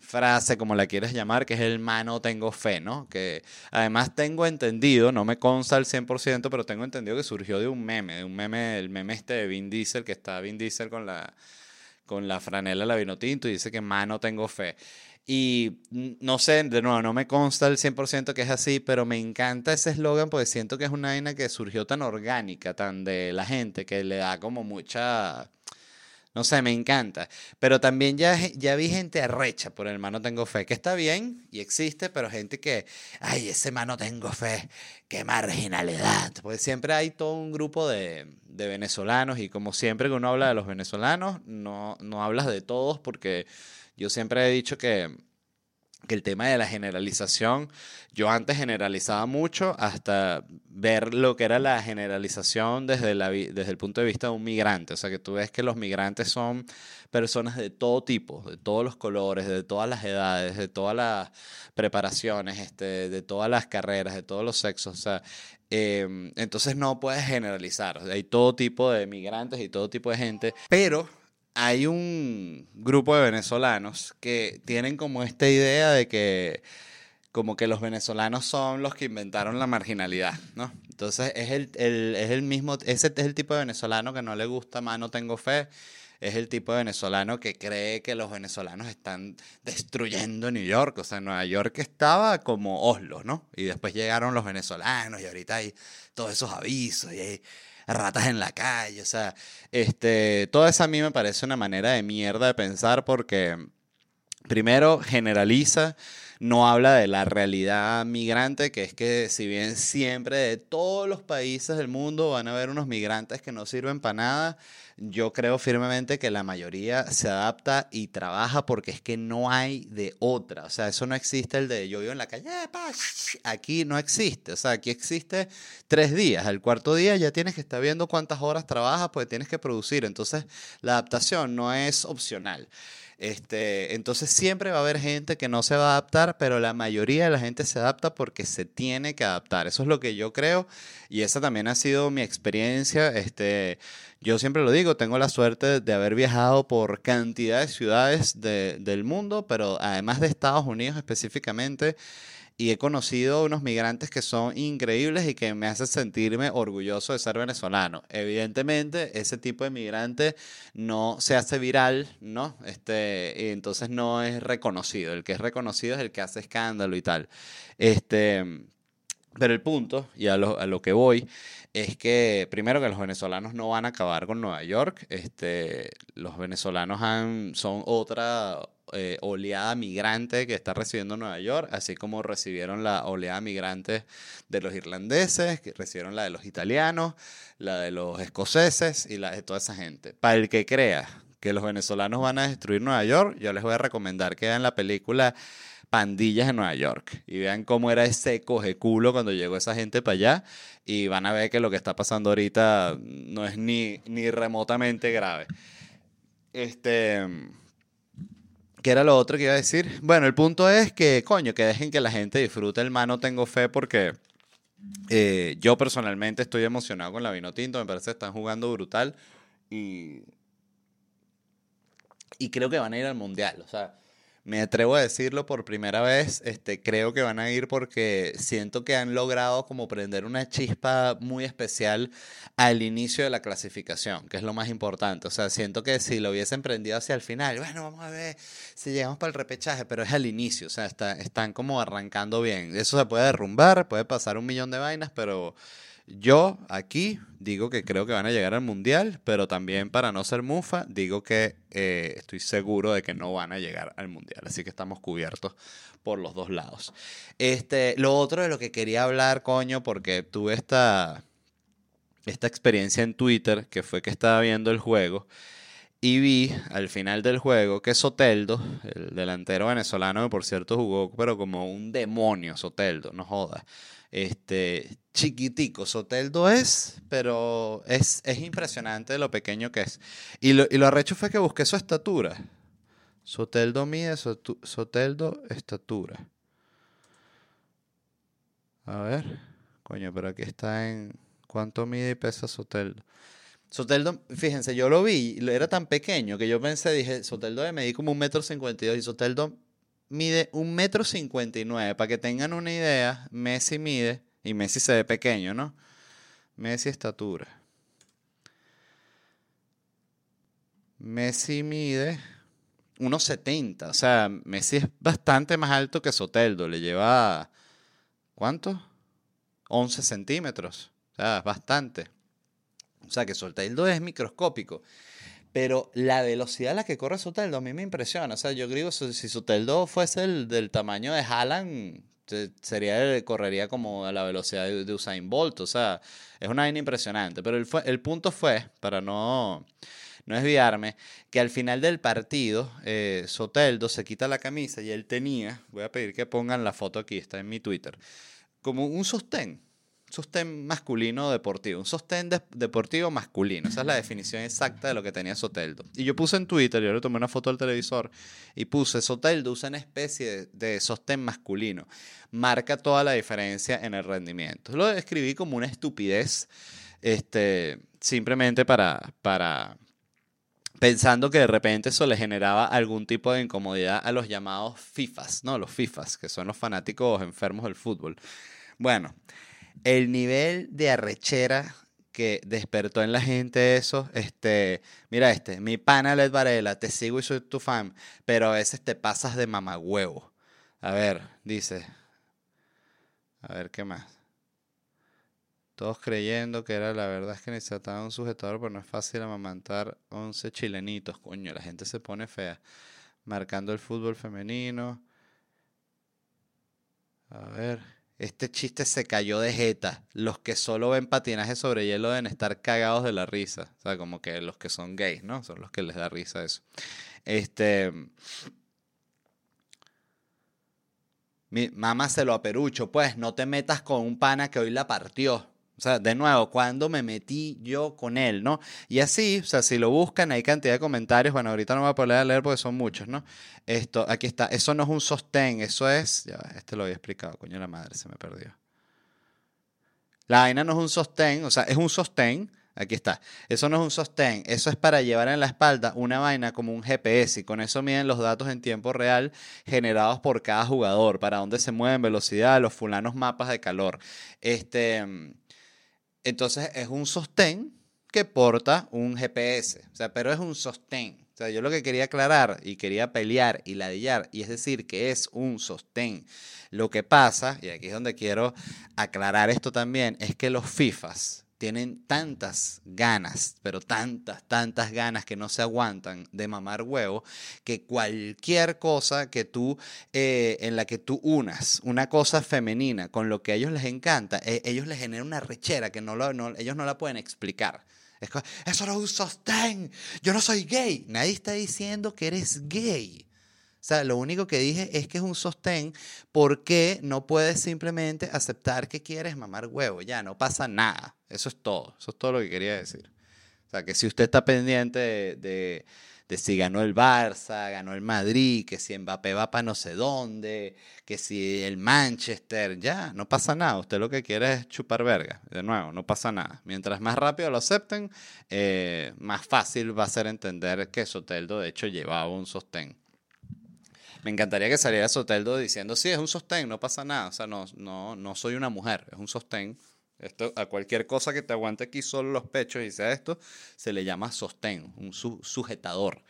frase, como la quieres llamar, que es el mano tengo fe, ¿no? Que además tengo entendido, no me consta al 100%, pero tengo entendido que surgió de un meme, de un meme, el meme este de Vin Diesel, que está Vin Diesel con la con la franela la vino tinto y dice que mano tengo fe. Y no sé, de nuevo, no me consta el 100% que es así, pero me encanta ese eslogan porque siento que es una vaina que surgió tan orgánica, tan de la gente, que le da como mucha no sé, me encanta. Pero también ya, ya vi gente arrecha por el mano tengo fe, que está bien y existe, pero gente que, ay, ese mano tengo fe, qué marginalidad. Pues siempre hay todo un grupo de, de venezolanos y como siempre que uno habla de los venezolanos, no, no hablas de todos porque yo siempre he dicho que que el tema de la generalización, yo antes generalizaba mucho hasta ver lo que era la generalización desde, la, desde el punto de vista de un migrante. O sea, que tú ves que los migrantes son personas de todo tipo, de todos los colores, de todas las edades, de todas las preparaciones, este, de todas las carreras, de todos los sexos. O sea, em, entonces no puedes generalizar. hay todo tipo de migrantes y todo tipo de gente, pero hay un grupo de venezolanos que tienen como esta idea de que como que los venezolanos son los que inventaron la marginalidad, ¿no? Entonces es el, el, es el mismo, ese es el tipo de venezolano que no le gusta más, no tengo fe, es el tipo de venezolano que cree que los venezolanos están destruyendo New York. O sea, Nueva York estaba como Oslo, ¿no? Y después llegaron los venezolanos y ahorita hay todos esos avisos y hay ratas en la calle. O sea, este, todo eso a mí me parece una manera de mierda de pensar porque primero generaliza no habla de la realidad migrante, que es que si bien siempre de todos los países del mundo van a haber unos migrantes que no sirven para nada, yo creo firmemente que la mayoría se adapta y trabaja porque es que no hay de otra. O sea, eso no existe el de yo vivo en la calle, eh, aquí no existe. O sea, aquí existe tres días. El cuarto día ya tienes que estar viendo cuántas horas trabajas, pues tienes que producir. Entonces, la adaptación no es opcional. Este, entonces siempre va a haber gente que no se va a adaptar, pero la mayoría de la gente se adapta porque se tiene que adaptar. Eso es lo que yo creo y esa también ha sido mi experiencia. Este, yo siempre lo digo, tengo la suerte de haber viajado por cantidad de ciudades del mundo, pero además de Estados Unidos específicamente y he conocido unos migrantes que son increíbles y que me hacen sentirme orgulloso de ser venezolano. Evidentemente, ese tipo de migrante no se hace viral, ¿no? Este, y entonces no es reconocido. El que es reconocido es el que hace escándalo y tal. Este, pero el punto, y a lo, a lo que voy, es que primero que los venezolanos no van a acabar con Nueva York. Este, los venezolanos han, son otra eh, oleada migrante que está recibiendo Nueva York, así como recibieron la oleada migrante de los irlandeses, que recibieron la de los italianos, la de los escoceses y la de toda esa gente. Para el que crea que los venezolanos van a destruir Nueva York, yo les voy a recomendar que vean la película Pandillas en Nueva York. Y vean cómo era ese coge culo cuando llegó esa gente para allá. Y van a ver que lo que está pasando ahorita no es ni, ni remotamente grave. Este ¿Qué era lo otro que iba a decir? Bueno, el punto es que, coño, que dejen que la gente disfrute. El mano tengo fe porque eh, yo personalmente estoy emocionado con la vino tinto, me parece que están jugando brutal. Y, y creo que van a ir al mundial, o sea, me atrevo a decirlo por primera vez, este, creo que van a ir porque siento que han logrado como prender una chispa muy especial al inicio de la clasificación, que es lo más importante. O sea, siento que si lo hubiesen prendido hacia el final, bueno, vamos a ver si llegamos para el repechaje, pero es al inicio, o sea, está, están como arrancando bien. Eso se puede derrumbar, puede pasar un millón de vainas, pero yo aquí digo que creo que van a llegar al mundial, pero también para no ser mufa, digo que eh, estoy seguro de que no van a llegar al mundial. Así que estamos cubiertos por los dos lados. Este, lo otro de lo que quería hablar, coño, porque tuve esta, esta experiencia en Twitter, que fue que estaba viendo el juego. Y vi al final del juego que Soteldo, el delantero venezolano, que por cierto jugó, pero como un demonio, Soteldo, no jodas este, chiquitico. Soteldo es, pero es, es impresionante lo pequeño que es. Y lo, y lo arrecho fue que busqué su estatura. Soteldo mide, Soteldo estatura. A ver, coño, pero aquí está en cuánto mide y pesa Soteldo. Soteldo, fíjense, yo lo vi, era tan pequeño que yo pensé, dije, Soteldo de medir como un metro cincuenta y dos y Soteldo mide un metro cincuenta y nueve. Para que tengan una idea, Messi mide, y Messi se ve pequeño, ¿no? Messi estatura. Messi mide 1,70. O sea, Messi es bastante más alto que Soteldo. Le lleva, ¿cuánto? 11 centímetros. O sea, es bastante. O sea, que Soteldo es microscópico. Pero la velocidad a la que corre Soteldo a mí me impresiona. O sea, yo que si Soteldo fuese el del tamaño de Haaland, sería, correría como a la velocidad de, Usain Bolt. O sea, es una vaina impresionante. Pero el, el punto fue, para no, no desviarme, que al final del partido, eh, Soteldo se quita la camisa y él tenía, voy a pedir que pongan la foto aquí, está en mi Twitter, como un sostén sostén masculino deportivo, un sostén deportivo masculino. Esa es la definición exacta de lo que tenía Soteldo. Y yo puse en Twitter, yo le tomé una foto al televisor y puse Soteldo usa una especie de, sostén masculino. Marca toda la diferencia en el rendimiento. Lo describí como una estupidez, este, simplemente para, para pensando que de repente eso le generaba algún tipo de incomodidad a los llamados FIFAs, ¿no? Los FIFAs, que son los fanáticos enfermos del fútbol. Bueno, el nivel de arrechera que despertó en la gente eso, este, mira este, mi pana Led Varela, te sigo y soy tu fan, pero a veces te pasas de mamagüevo. A ver, dice, a ver qué más. Todos creyendo que era la verdad es que necesitaba un sujetador, pero no es fácil amamantar 11 chilenitos. Coño, la gente se pone fea. Marcando el fútbol femenino. A ver. Este chiste se cayó de jeta. Los que solo ven patinaje sobre hielo deben estar cagados de la risa. O sea, como que los que son gays, ¿no? Son los que les da risa eso. Este. Mi mamá se lo aperucho, pues no te metas con un pana que hoy la partió. O sea, de nuevo, cuando me metí yo con él, ¿no? Y así, o sea, si lo buscan, hay cantidad de comentarios. Bueno, ahorita no voy a poder leer porque son muchos, ¿no? Esto, aquí está. Eso no es un sostén, eso es. Ya, este lo había explicado, coño, la madre se me perdió. La vaina no es un sostén, o sea, es un sostén. Aquí está. Eso no es un sostén, eso es para llevar en la espalda una vaina como un GPS y con eso miden los datos en tiempo real generados por cada jugador, para dónde se mueven, velocidad, los fulanos mapas de calor. Este, entonces es un sostén que porta un GPS, o sea, pero es un sostén. O sea, yo lo que quería aclarar y quería pelear y ladillar, y es decir, que es un sostén. Lo que pasa, y aquí es donde quiero aclarar esto también, es que los FIFAs, tienen tantas ganas, pero tantas, tantas ganas que no se aguantan de mamar huevo, que cualquier cosa que tú, eh, en la que tú unas una cosa femenina con lo que a ellos les encanta, eh, ellos les genera una rechera que no, lo, ellos no la pueden explicar. Es eso no es un sostén, yo no soy gay. Nadie está diciendo que eres gay. O lo único que dije es que es un sostén porque no puedes simplemente aceptar que quieres mamar huevo. Ya, no pasa nada. Eso es todo. Eso es todo lo que quería decir. O sea, que si usted está pendiente de, si ganó el Barça, ganó el Madrid, que si Mbappé va para no sé dónde, que si el Manchester, ya, no pasa nada. Usted lo que quiere es chupar verga. De nuevo, no pasa nada. Mientras más rápido lo acepten, eh, más fácil va a ser entender que Soteldo de hecho llevaba un sostén. Me encantaría que saliera Soteldo diciendo, sí, es un sostén, no pasa nada. O sea, no, no, no soy una mujer, es un sostén. Esto, a cualquier cosa que te aguante aquí solo los pechos y sea esto, se le llama sostén, un sujetador.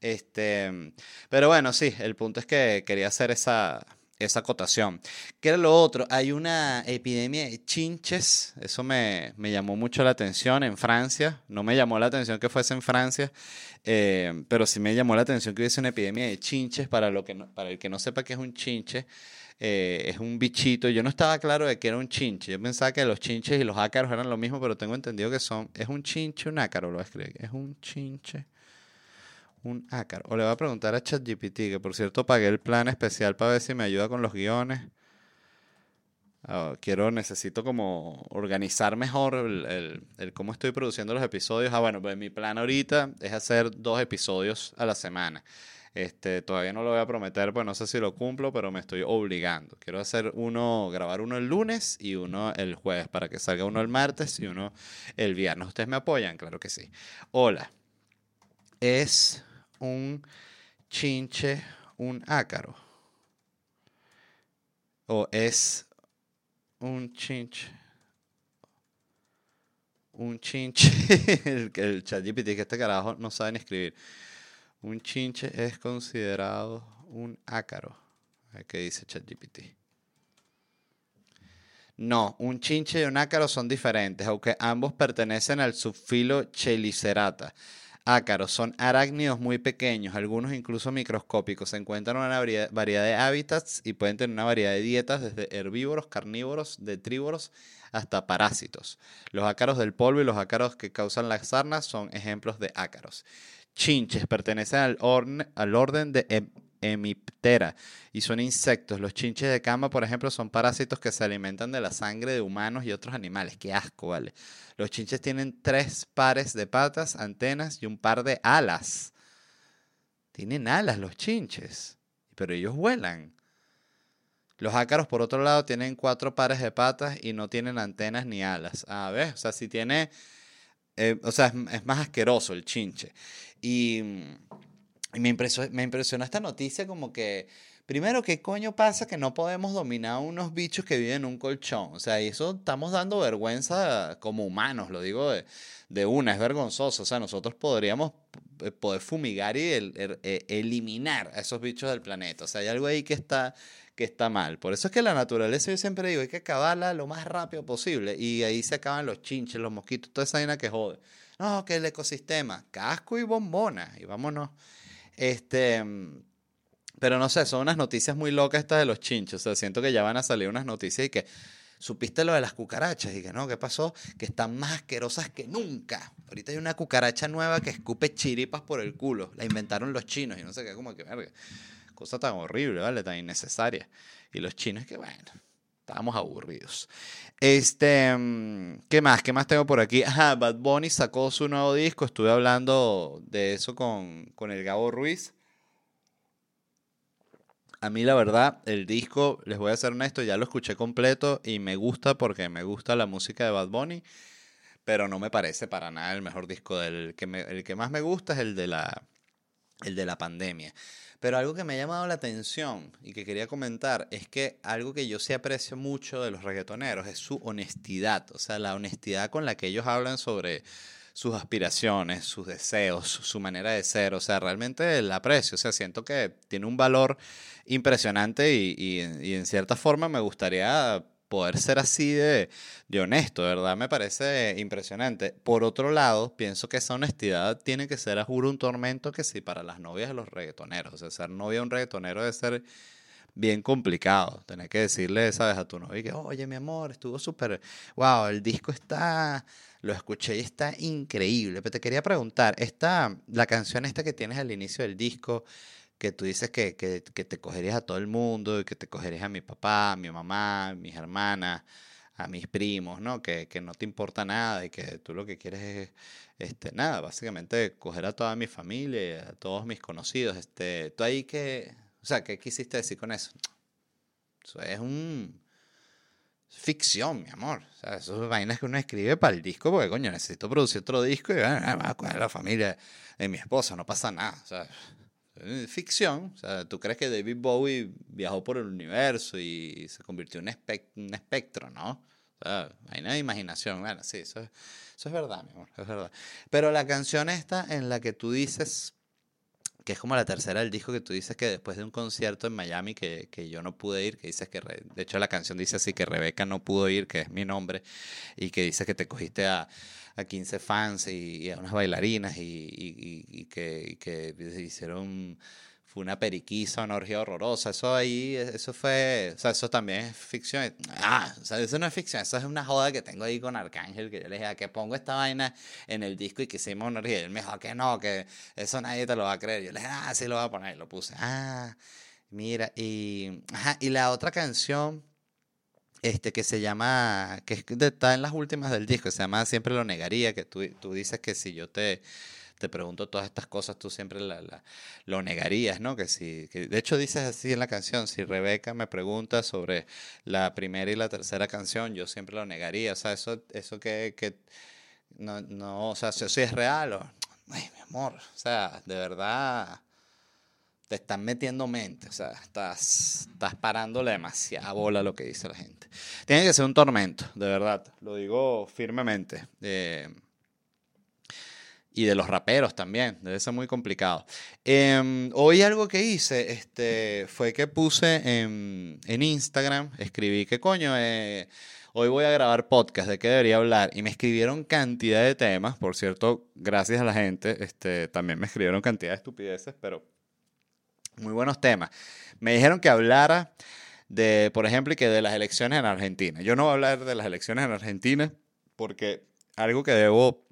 Este, pero bueno, sí, el punto es que quería hacer esa, esa acotación. ¿Qué era lo otro? Hay una epidemia de chinches, eso me, llamó mucho la atención en Francia, no me llamó la atención que fuese en Francia, eh, pero sí me llamó la atención que hubiese una epidemia de chinches, para, lo que para el que no sepa qué es un chinche, eh, es un bichito, yo no estaba claro de que era un chinche, yo pensaba que los chinches y los ácaros eran lo mismo, pero tengo entendido que son, es un chinche, un ácaro, lo escribir, es un chinche un ácaro. O le voy a preguntar a ChatGPT, que por cierto pagué el plan especial para ver si me ayuda con los guiones. Ah, quiero, necesito como organizar mejor el, cómo estoy produciendo los episodios. Ah, bueno, pues mi plan ahorita es hacer dos episodios a la semana. Este, todavía no lo voy a prometer, pues no sé si lo cumplo, pero me estoy obligando. Quiero hacer uno, grabar uno el lunes y uno el jueves, para que salga uno el martes y uno el viernes. ¿Ustedes me apoyan? Claro que sí. Hola. Es un chinche un ácaro? ¿O es un chinche? Un chinche. el, el ChatGPT que este carajo no saben escribir. Un chinche es considerado un ácaro. ¿Qué dice ChatGPT? No, un chinche y un ácaro son diferentes, aunque ambos pertenecen al subfilo Chelicerata. Ácaros son arácnidos muy pequeños, algunos incluso microscópicos. Se encuentran en una variedad de hábitats y pueden tener una variedad de dietas desde herbívoros, carnívoros, detrívoros hasta parásitos. Los ácaros del polvo y los ácaros que causan las sarnas son ejemplos de ácaros. Chinches pertenecen al, al orden de hemiptera y son insectos. Los chinches de cama, por ejemplo, son parásitos que se alimentan de la sangre de humanos y otros animales. Qué asco, ¿vale? Los chinches tienen tres pares de patas, antenas y un par de alas. Tienen alas los chinches, pero ellos vuelan. Los ácaros, por otro lado, tienen cuatro pares de patas y no tienen antenas ni alas. A ver, o sea, si tiene eh, o sea, es, es más asqueroso el chinche. Y, y me, impresionó, me impresionó esta noticia como que, primero, ¿qué coño pasa que no podemos dominar unos bichos que viven en un colchón? O sea, y eso estamos dando vergüenza como humanos, lo digo de, de una, es vergonzoso. O sea, nosotros podríamos poder fumigar y el- el- e- eliminar a esos bichos del planeta. O sea, hay algo ahí que está, que está mal. Por eso es que la naturaleza, yo siempre digo, hay que acabarla lo más rápido posible. Y ahí se acaban los chinches, los mosquitos, toda esa vaina que jode. No, que el ecosistema, casco y bombona, y vámonos. Este, pero no sé, son unas noticias muy locas estas de los chinches. O sea, siento que ya van a salir unas noticias y que supiste lo de las cucarachas y que no, ¿qué pasó? Que están más asquerosas que nunca. Ahorita hay una cucaracha nueva que escupe chiripas por el culo. La inventaron los chinos y no sé qué, como que, verga, cosa tan horrible, ¿vale? Tan innecesaria. Y los chinos que, bueno, estábamos aburridos. Este, mm, ¿qué más? ¿Qué más tengo por aquí? Ajá, Bad Bunny sacó su nuevo disco. Estuve hablando de eso con, con el Gabo Ruiz. A mí la verdad, el disco, les voy a ser honesto, ya lo escuché completo y me gusta porque me gusta la música de Bad Bunny, pero no me parece para nada el mejor disco del que me- el que más me gusta es el de la el de la pandemia. Pero algo que me ha llamado la atención y que quería comentar es que algo que yo sí aprecio mucho de los reggaetoneros es su honestidad, o sea, la honestidad con la que ellos hablan sobre sus aspiraciones, sus deseos, su manera de ser, o sea, realmente la aprecio, o sea, siento que tiene un valor impresionante y, y y en cierta forma me gustaría poder ser así de, de honesto, ¿verdad? Me parece impresionante. Por otro lado, pienso que esa honestidad tiene que ser a juro un tormento que sí para las novias de los reggaetoneros, o sea, ser novia de un reggaetonero debe ser bien complicado. Tener que decirle, sabes, a tu novia que, oye, mi amor, estuvo súper, wow, el disco está, lo escuché y está increíble. Pero te quería preguntar, esta, la canción esta que tienes al inicio del disco, que tú dices que, que, que te cogerías a todo el mundo y que te cogerías a mi papá, a mi mamá, a mis hermanas, a mis primos, ¿no? Que, que no te importa nada y que tú lo que quieres es, este, nada, básicamente coger a toda mi familia, a todos mis conocidos, este, tú ahí que, o sea, ¿qué quisiste decir con eso? Eso es un ficción, mi amor. O sea, eso es vainas que uno escribe para el disco porque, coño, necesito producir otro disco y bueno, va a coger la familia de mi esposa, no pasa nada. O sea, ficción. O sea, ¿tú crees que David Bowie viajó por el universo y se convirtió en un espectro, no? O sea, vaina de imaginación. Bueno, sí, eso es, eso es verdad, mi amor, es verdad. Pero la canción esta en la que tú dices que es como la tercera del disco que tú dices que después de un concierto en Miami que, que yo no pude ir, que dices que, Re- de hecho la canción dice así que Rebeca no pudo ir, que es mi nombre, y que dice que te cogiste a, a 15 fans y, y a unas bailarinas y, y- y- que, que hicieron, fue una periquisa, una orgía horrorosa, eso ahí, eso fue, o sea, eso también es ficción, ah, o sea, eso no es ficción, eso es una joda que tengo ahí con Arcángel, que yo le dije, "¿A que pongo esta vaina en el disco y que hicimos una orgía, y él me dijo, que no, que eso nadie te lo va a creer. Yo le dije, ah, sí lo voy a poner. Y lo puse. Ah, mira. Y, ajá, y la otra canción, este, que se llama, que está en las últimas del disco, se llama Siempre lo negaría, que tú, tú dices que si yo te, te pregunto todas estas cosas, tú siempre la, la- lo negarías, ¿no? Que si, que de hecho dices así en la canción, si Rebeca me pregunta sobre la primera y la tercera canción, yo siempre lo negaría. O sea, eso, eso que, que no, no, o sea, si eso es real o, ay, mi amor, o sea, de verdad te están metiendo mente, o sea, estás, estás parándole demasiada bola lo que dice la gente. Tiene que ser un tormento, de verdad, lo digo firmemente. Eh, y de los raperos también, debe ser muy complicado. Em, hoy algo que hice este, fue que puse en, en Instagram, escribí que coño, eh, hoy voy a grabar podcast, ¿de qué debería hablar? Y me escribieron cantidad de temas, por cierto, gracias a la gente, este, también me escribieron cantidad de estupideces, pero muy buenos temas. Me dijeron que hablara de, por ejemplo, que de las elecciones en Argentina. Yo no voy a hablar de las elecciones en Argentina porque algo que debo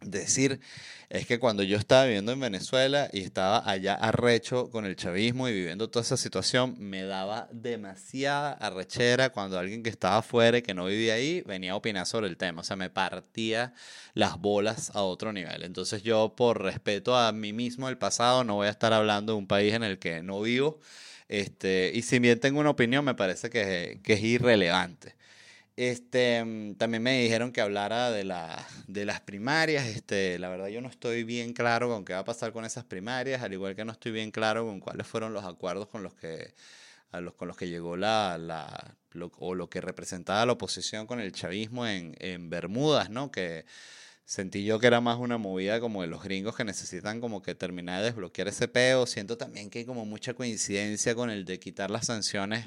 decir es que cuando yo estaba viviendo en Venezuela y estaba allá arrecho con el chavismo y viviendo toda esa situación, me daba demasiada arrechera cuando alguien que estaba afuera y que no vivía ahí venía a opinar sobre el tema. O sea, me partía las bolas a otro nivel. Entonces yo, por respeto a mí mismo del pasado, no voy a estar hablando de un país en el que no vivo. Este, y si bien tengo una opinión, me parece que, que es irrelevante. Este, mm, también me dijeron que hablara de, la, de las primarias. Este, la verdad yo no estoy bien claro con qué va a pasar con esas primarias, al igual que no estoy bien claro con cuáles fueron los acuerdos con los que, a los, con los que llegó la, la o lo que representaba la oposición con el chavismo en, en Bermudas, ¿no? Que sentí yo que era más una movida como de los gringos que necesitan como que terminar de desbloquear ese peo. Siento también que hay como mucha coincidencia con el de quitar las sanciones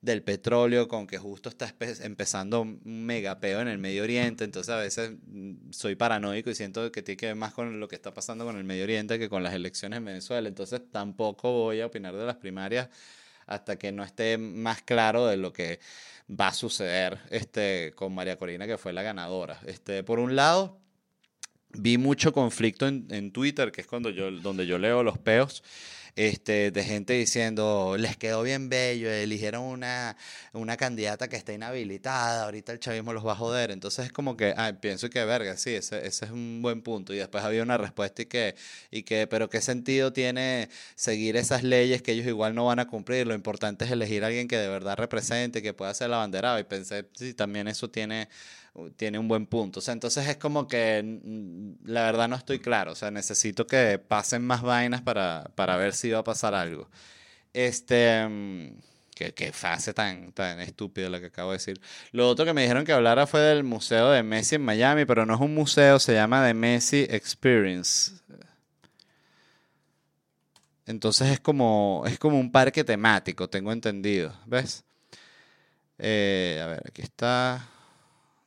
del petróleo, con que justo está empezando un megapeo en el Medio Oriente. Entonces a veces mm, soy paranoico y siento que tiene que ver más con lo que está pasando con el Medio Oriente que con las elecciones en Venezuela. Entonces tampoco voy a opinar de las primarias hasta que no esté más claro de lo que va a suceder este, con María Corina, que fue la ganadora. Este, por un lado, vi mucho conflicto en, en, Twitter, que es cuando yo, donde yo leo los peos, este, de gente diciendo, les quedó bien bello, eligieron una, una candidata que está inhabilitada, ahorita el chavismo los va a joder. Entonces es como que, ah, pienso que verga, sí, ese, ese, es un buen punto. Y después había una respuesta y que, y que, pero ¿qué sentido tiene seguir esas leyes que ellos igual no van a cumplir? Lo importante es elegir a alguien que de verdad represente, que pueda ser la banderada. Y pensé, sí, también eso tiene tiene un buen punto. O sea, entonces es como que mm, la verdad no estoy claro. O sea, necesito que pasen más vainas para, para ver si va a pasar algo. Este. Mm, qué, qué fase tan, tan estúpida la que acabo de decir. Lo otro que me dijeron que hablara fue del museo de Messi en Miami, pero no es un museo, se llama The Messi Experience. Entonces es como, es como un parque temático, tengo entendido. ¿Ves? Eh, a ver, aquí está.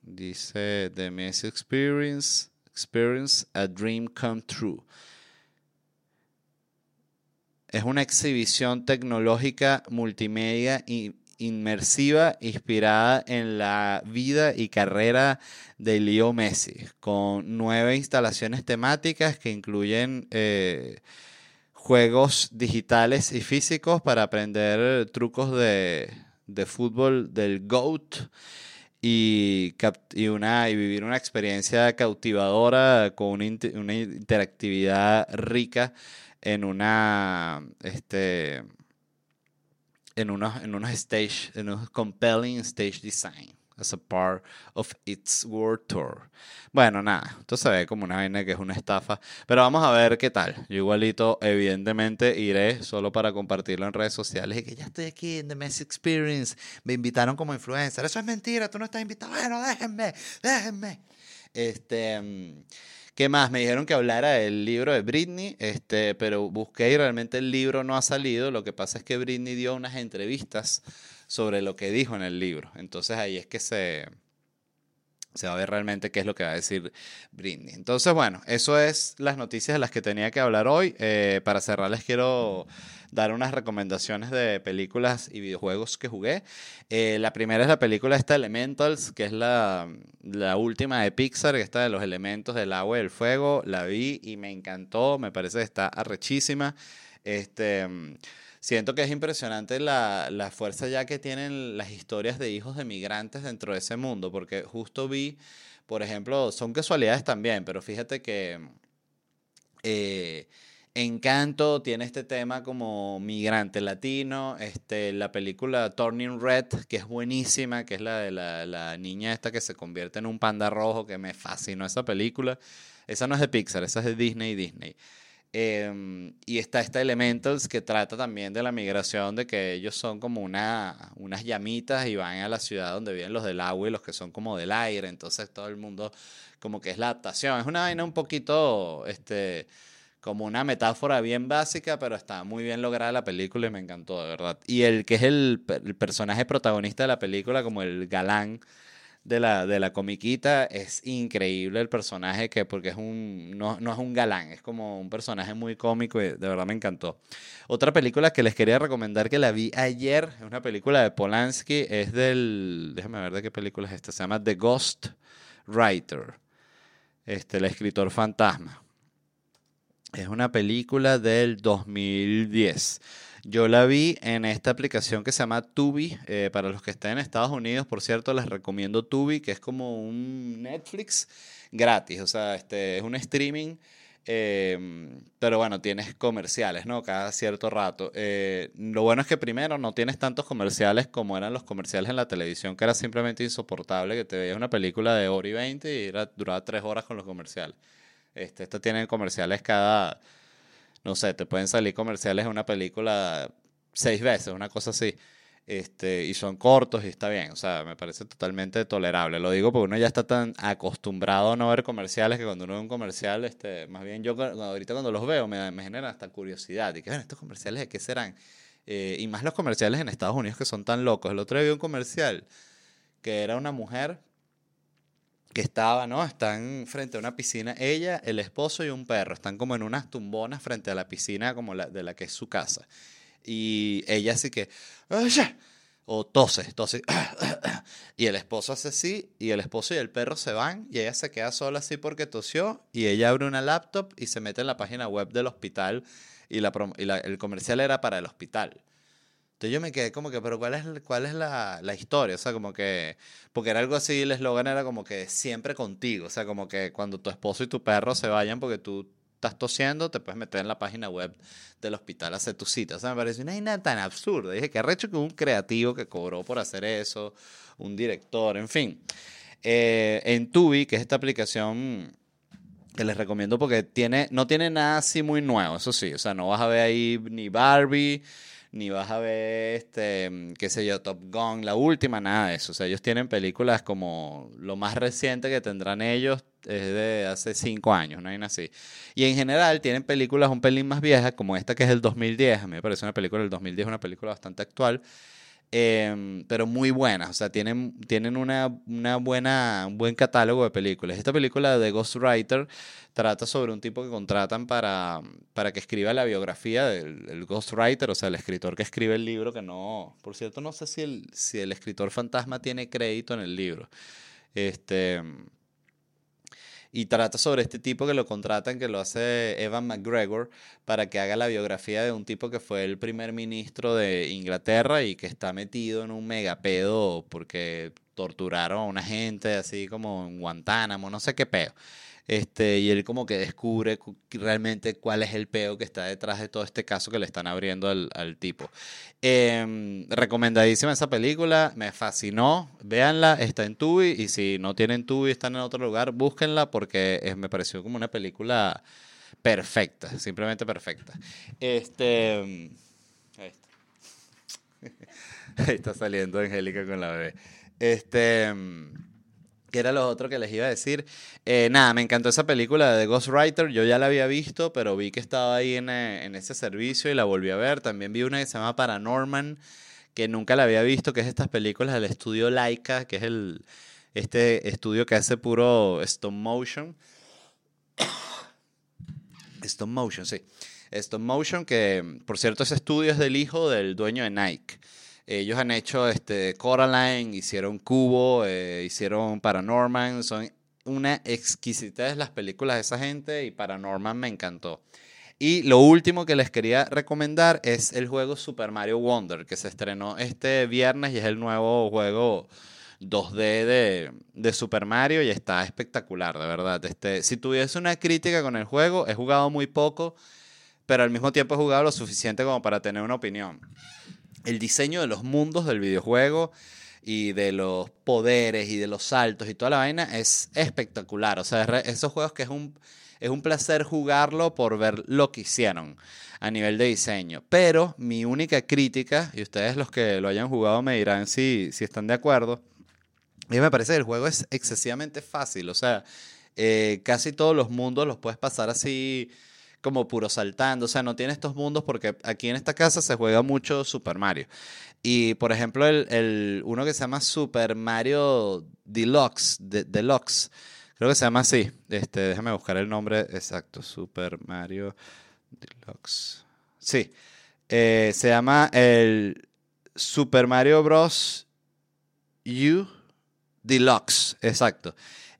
Dice The Messi Experience, Experience a Dream Come True. Es una exhibición tecnológica multimedia inmersiva inspirada en la vida y carrera de Leo Messi, con nueve instalaciones temáticas que incluyen eh, juegos digitales y físicos para aprender trucos de, de fútbol del GOAT y, una, y vivir una experiencia cautivadora con una, una interactividad rica en una este en unos en unos stage en unos compelling stage design as a part of its world tour. Bueno, nada, esto se ve como una vaina que es una estafa, pero vamos a ver qué tal. Yo igualito, evidentemente, iré solo para compartirlo en redes sociales y que ya estoy aquí en The Messi Experience. Me invitaron como influencer. Eso es mentira, tú no estás invitado. Bueno, déjenme, déjenme. Este. Mm, ¿Qué más? Me dijeron que hablara del libro de Britney, este, pero busqué y realmente el libro no ha salido. Lo que pasa es que Britney dio unas entrevistas sobre lo que dijo en el libro. Entonces ahí es que se, se va a ver realmente qué es lo que va a decir Britney. Entonces, bueno, eso es las noticias de las que tenía que hablar hoy. Eh, para cerrar, les quiero dar unas recomendaciones de películas y videojuegos que jugué. Eh, la primera es la película esta Elementals, que es la, la última de Pixar, que está de los elementos del agua y del fuego. La vi y me encantó, me parece que está arrechísima. Este siento que es impresionante la, la, fuerza ya que tienen las historias de hijos de migrantes dentro de ese mundo, porque justo vi, por ejemplo, son casualidades también, pero fíjate que eh, Encanto tiene este tema como migrante latino, este, la película Turning Red, que es buenísima, que es la de la, la niña esta que se convierte en un panda rojo, que me fascinó esa película. Esa no es de Pixar, esa es de Disney Disney. Em, y está este Elementals que trata también de la migración, de que ellos son como una, unas llamitas y van a la ciudad donde viven los del agua y los que son como del aire. Entonces todo el mundo como que es la adaptación. Es una vaina un poquito, este, como una metáfora bien básica, pero está muy bien lograda la película y me encantó, de verdad. Y el que es el personaje protagonista de la película, como el galán de la, de la comiquita. Es increíble el personaje que, porque es un, no, no, es un galán, es como un personaje muy cómico y de verdad me encantó. Otra película que les quería recomendar que la vi ayer, es una película de Polanski, es del, déjame ver de qué película es esta, se llama The Ghost Writer, este, el escritor fantasma. Es una película del 2010. Yo la vi en esta aplicación que se llama Tubi. Eh, para los que estén en Estados Unidos, por cierto, les recomiendo Tubi, que es como un Netflix gratis. O sea, este, es un streaming Eh, pero bueno, tienes comerciales, ¿no? Cada cierto rato. Eh, lo bueno es que primero no tienes tantos comerciales como eran los comerciales en la televisión, que era simplemente insoportable, que te veías una película de hora y veinte y era, duraba tres horas con los comerciales. Este, esta tiene comerciales cada, no sé, te pueden salir comerciales de una película seis veces, una cosa así. Este, y son cortos y está bien, o sea, me parece totalmente tolerable. Lo digo porque uno ya está tan acostumbrado a no ver comerciales que cuando uno ve un comercial, este, más bien yo ahorita cuando los veo me, me genera hasta curiosidad y que, bueno, estos comerciales de qué serán. Eh, y más los comerciales en Estados Unidos que son tan locos. El otro día vi un comercial que era una mujer que estaba, ¿no? Están frente a una piscina, ella, el esposo y un perro, están como en unas tumbonas frente a la piscina como la, de la que es su casa. Y ella así que, o tose, tose, y el esposo hace así, y el esposo y el perro se van, y ella se queda sola así porque tosió, y ella abre una laptop y se mete en la página web del hospital, y, la, el comercial era para el hospital. Entonces yo me quedé como que, pero ¿cuál es, cuál es la, la historia? O sea, como que, porque era algo así, el eslogan era como que siempre contigo, o sea, como que cuando tu esposo y tu perro se vayan porque tú estás tosiendo, te puedes meter en la página web del hospital a hacer tu cita. O sea, me parece una idea tan absurda. Dije que arrecho que un creativo que cobró por hacer eso, un director, en fin. Eh, en Tubi, que es esta aplicación que les recomiendo porque tiene, no tiene nada así muy nuevo, eso sí. O sea, no vas a ver ahí ni Barbie, ni vas a ver, este, qué sé yo, Top Gun, la última, nada de eso. O sea, ellos tienen películas como lo más reciente que tendrán ellos es de hace cinco años, no hay así. Y en general tienen películas un pelín más viejas, como esta que es del 2010. A mí me parece una película del 2010, una película bastante actual. Em, pero muy buenas, o sea, tienen, tienen una, una, buena, un buen catálogo de películas. Esta película de Ghostwriter trata sobre un tipo que contratan para, para que escriba la biografía del, Ghostwriter, o sea, el escritor que escribe el libro, que no, por cierto, no sé si el, si el escritor fantasma tiene crédito en el libro. Este, y trata sobre este tipo que lo contratan, que lo hace Evan McGregor, para que haga la biografía de un tipo que fue el primer ministro de Inglaterra y que está metido en un megapedo porque torturaron a una gente así como en Guantánamo, no sé qué pedo. Este, y él como que descubre realmente cuál es el peo que está detrás de todo este caso que le están abriendo al, tipo. Em, recomendadísima esa película, me fascinó, véanla, está en Tubi y si no tienen Tubi, están en otro lugar, búsquenla porque me pareció como una película perfecta, simplemente perfecta. Este, ahí está. Ahí está saliendo Angélica con la bebé. Este que era lo otro que les iba a decir. Eh, nada, me encantó esa película de Ghostwriter. Yo ya la había visto, pero vi que estaba ahí en, eh, en, ese servicio y la volví a ver. También vi una que se llama Paranorman, que nunca la había visto, que es estas películas del estudio Laika, que es el, este estudio que hace puro stop motion. stop motion, sí. Stop motion, que por cierto ese estudio es del hijo del dueño de Nike. Ellos han hecho este, Coraline, hicieron Cubo, eh, hicieron Paranorman. Son una exquisitez las películas de esa gente y Paranorman me encantó. Y lo último que les quería recomendar es el juego Super Mario Wonder, que se estrenó este viernes y es el nuevo juego 2D de, de Super Mario y está espectacular, de verdad. Este, si tuviese una crítica con el juego, he jugado muy poco, pero al mismo tiempo he jugado lo suficiente como para tener una opinión el diseño de los mundos del videojuego y de los poderes y de los saltos y toda la vaina es espectacular. O sea, esos juegos que es un, es un placer jugarlo por ver lo que hicieron a nivel de diseño. Pero mi única crítica, y ustedes los que lo hayan jugado me dirán si, si están de acuerdo, a me parece que el juego es excesivamente fácil. O sea, eh, casi todos los mundos los puedes pasar así como puro saltando, o sea, no tiene estos mundos porque aquí en esta casa se juega mucho Super Mario. Y por ejemplo, el, el uno que se llama Super Mario Deluxe, Deluxe, creo que se llama así. Este, déjame buscar el nombre exacto, Super Mario Deluxe. Sí, eh, se llama el Super Mario Bros. U Deluxe, exacto.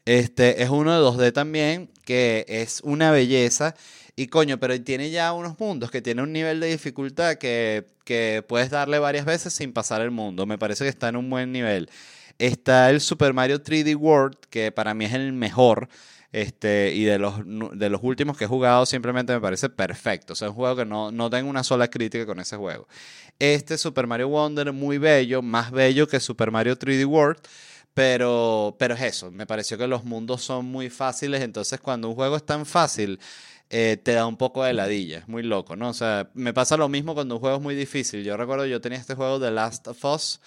Este es uno de 2D también, que es una belleza y coño, pero tiene ya unos mundos que tiene un nivel de dificultad que, que puedes darle varias veces sin pasar el mundo. Me parece que está en un buen nivel. Está el Super Mario 3D World, que para mí es el mejor. Este, y de los, de los últimos que he jugado, simplemente me parece perfecto. O sea, es un juego que no, no tengo una sola crítica con ese juego. Este Super Mario Wonder, muy bello, más bello que Super Mario 3D World. Pero, pero es eso, me pareció que los mundos son muy fáciles, entonces cuando un juego es tan fácil, eh, te da un poco de ladilla, es muy loco, ¿no? O sea, me pasa lo mismo cuando un juego es muy difícil. Yo recuerdo, yo tenía este juego de Last of Us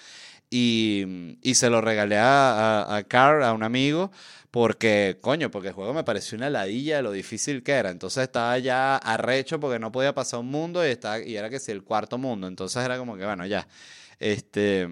y, y se lo regalé a, a, a Carl, a un amigo, porque, coño, porque el juego me pareció una ladilla de lo difícil que era. Entonces estaba ya arrecho porque no podía pasar un mundo y, estaba, y era que si el cuarto mundo. Entonces era como que, bueno, ya. Este.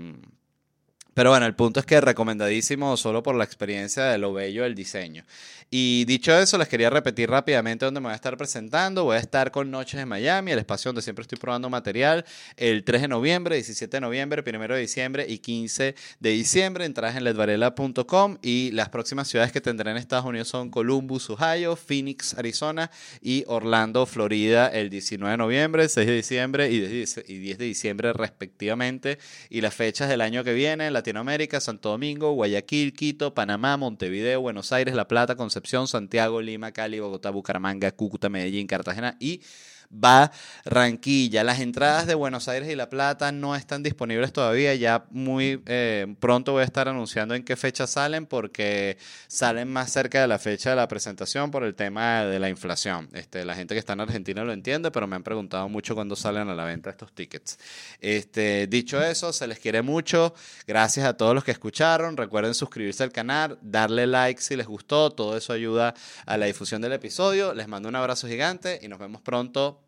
Pero bueno, el punto es que recomendadísimo solo por la experiencia de lo bello del diseño. Y dicho eso, les quería repetir rápidamente dónde me voy a estar presentando. Voy a estar con Noches en Miami, el espacio donde siempre estoy probando material, el 3 de noviembre, 17 de noviembre, 1 de diciembre y 15 de diciembre. Entradas en ledvarela.com y las próximas ciudades que tendré en Estados Unidos son Columbus, Ohio, Phoenix, Arizona y Orlando, Florida, el 19 de noviembre, 6 de diciembre y 10 y 10 de diciembre respectivamente. Y las fechas del año que viene, Latinoamérica, Santo Domingo, Guayaquil, Quito, Panamá, Montevideo, Buenos Aires, La Plata, Concepción, Santiago, Lima, Cali, Bogotá, Bucaramanga, Cúcuta, Medellín, Cartagena y Barranquilla. Las entradas de Buenos Aires y La Plata no están disponibles todavía. Ya muy eh, pronto voy a estar anunciando en qué fecha salen porque salen más cerca de la fecha de la presentación por el tema de la inflación. Este, la gente que está en Argentina lo entiende, pero me han preguntado mucho cuándo salen a la venta estos tickets. Este, dicho eso, se les quiere mucho. Gracias a todos los que escucharon. Recuerden suscribirse al canal, darle like si les gustó. Todo eso ayuda a la difusión del episodio. Les mando un abrazo gigante y nos vemos pronto.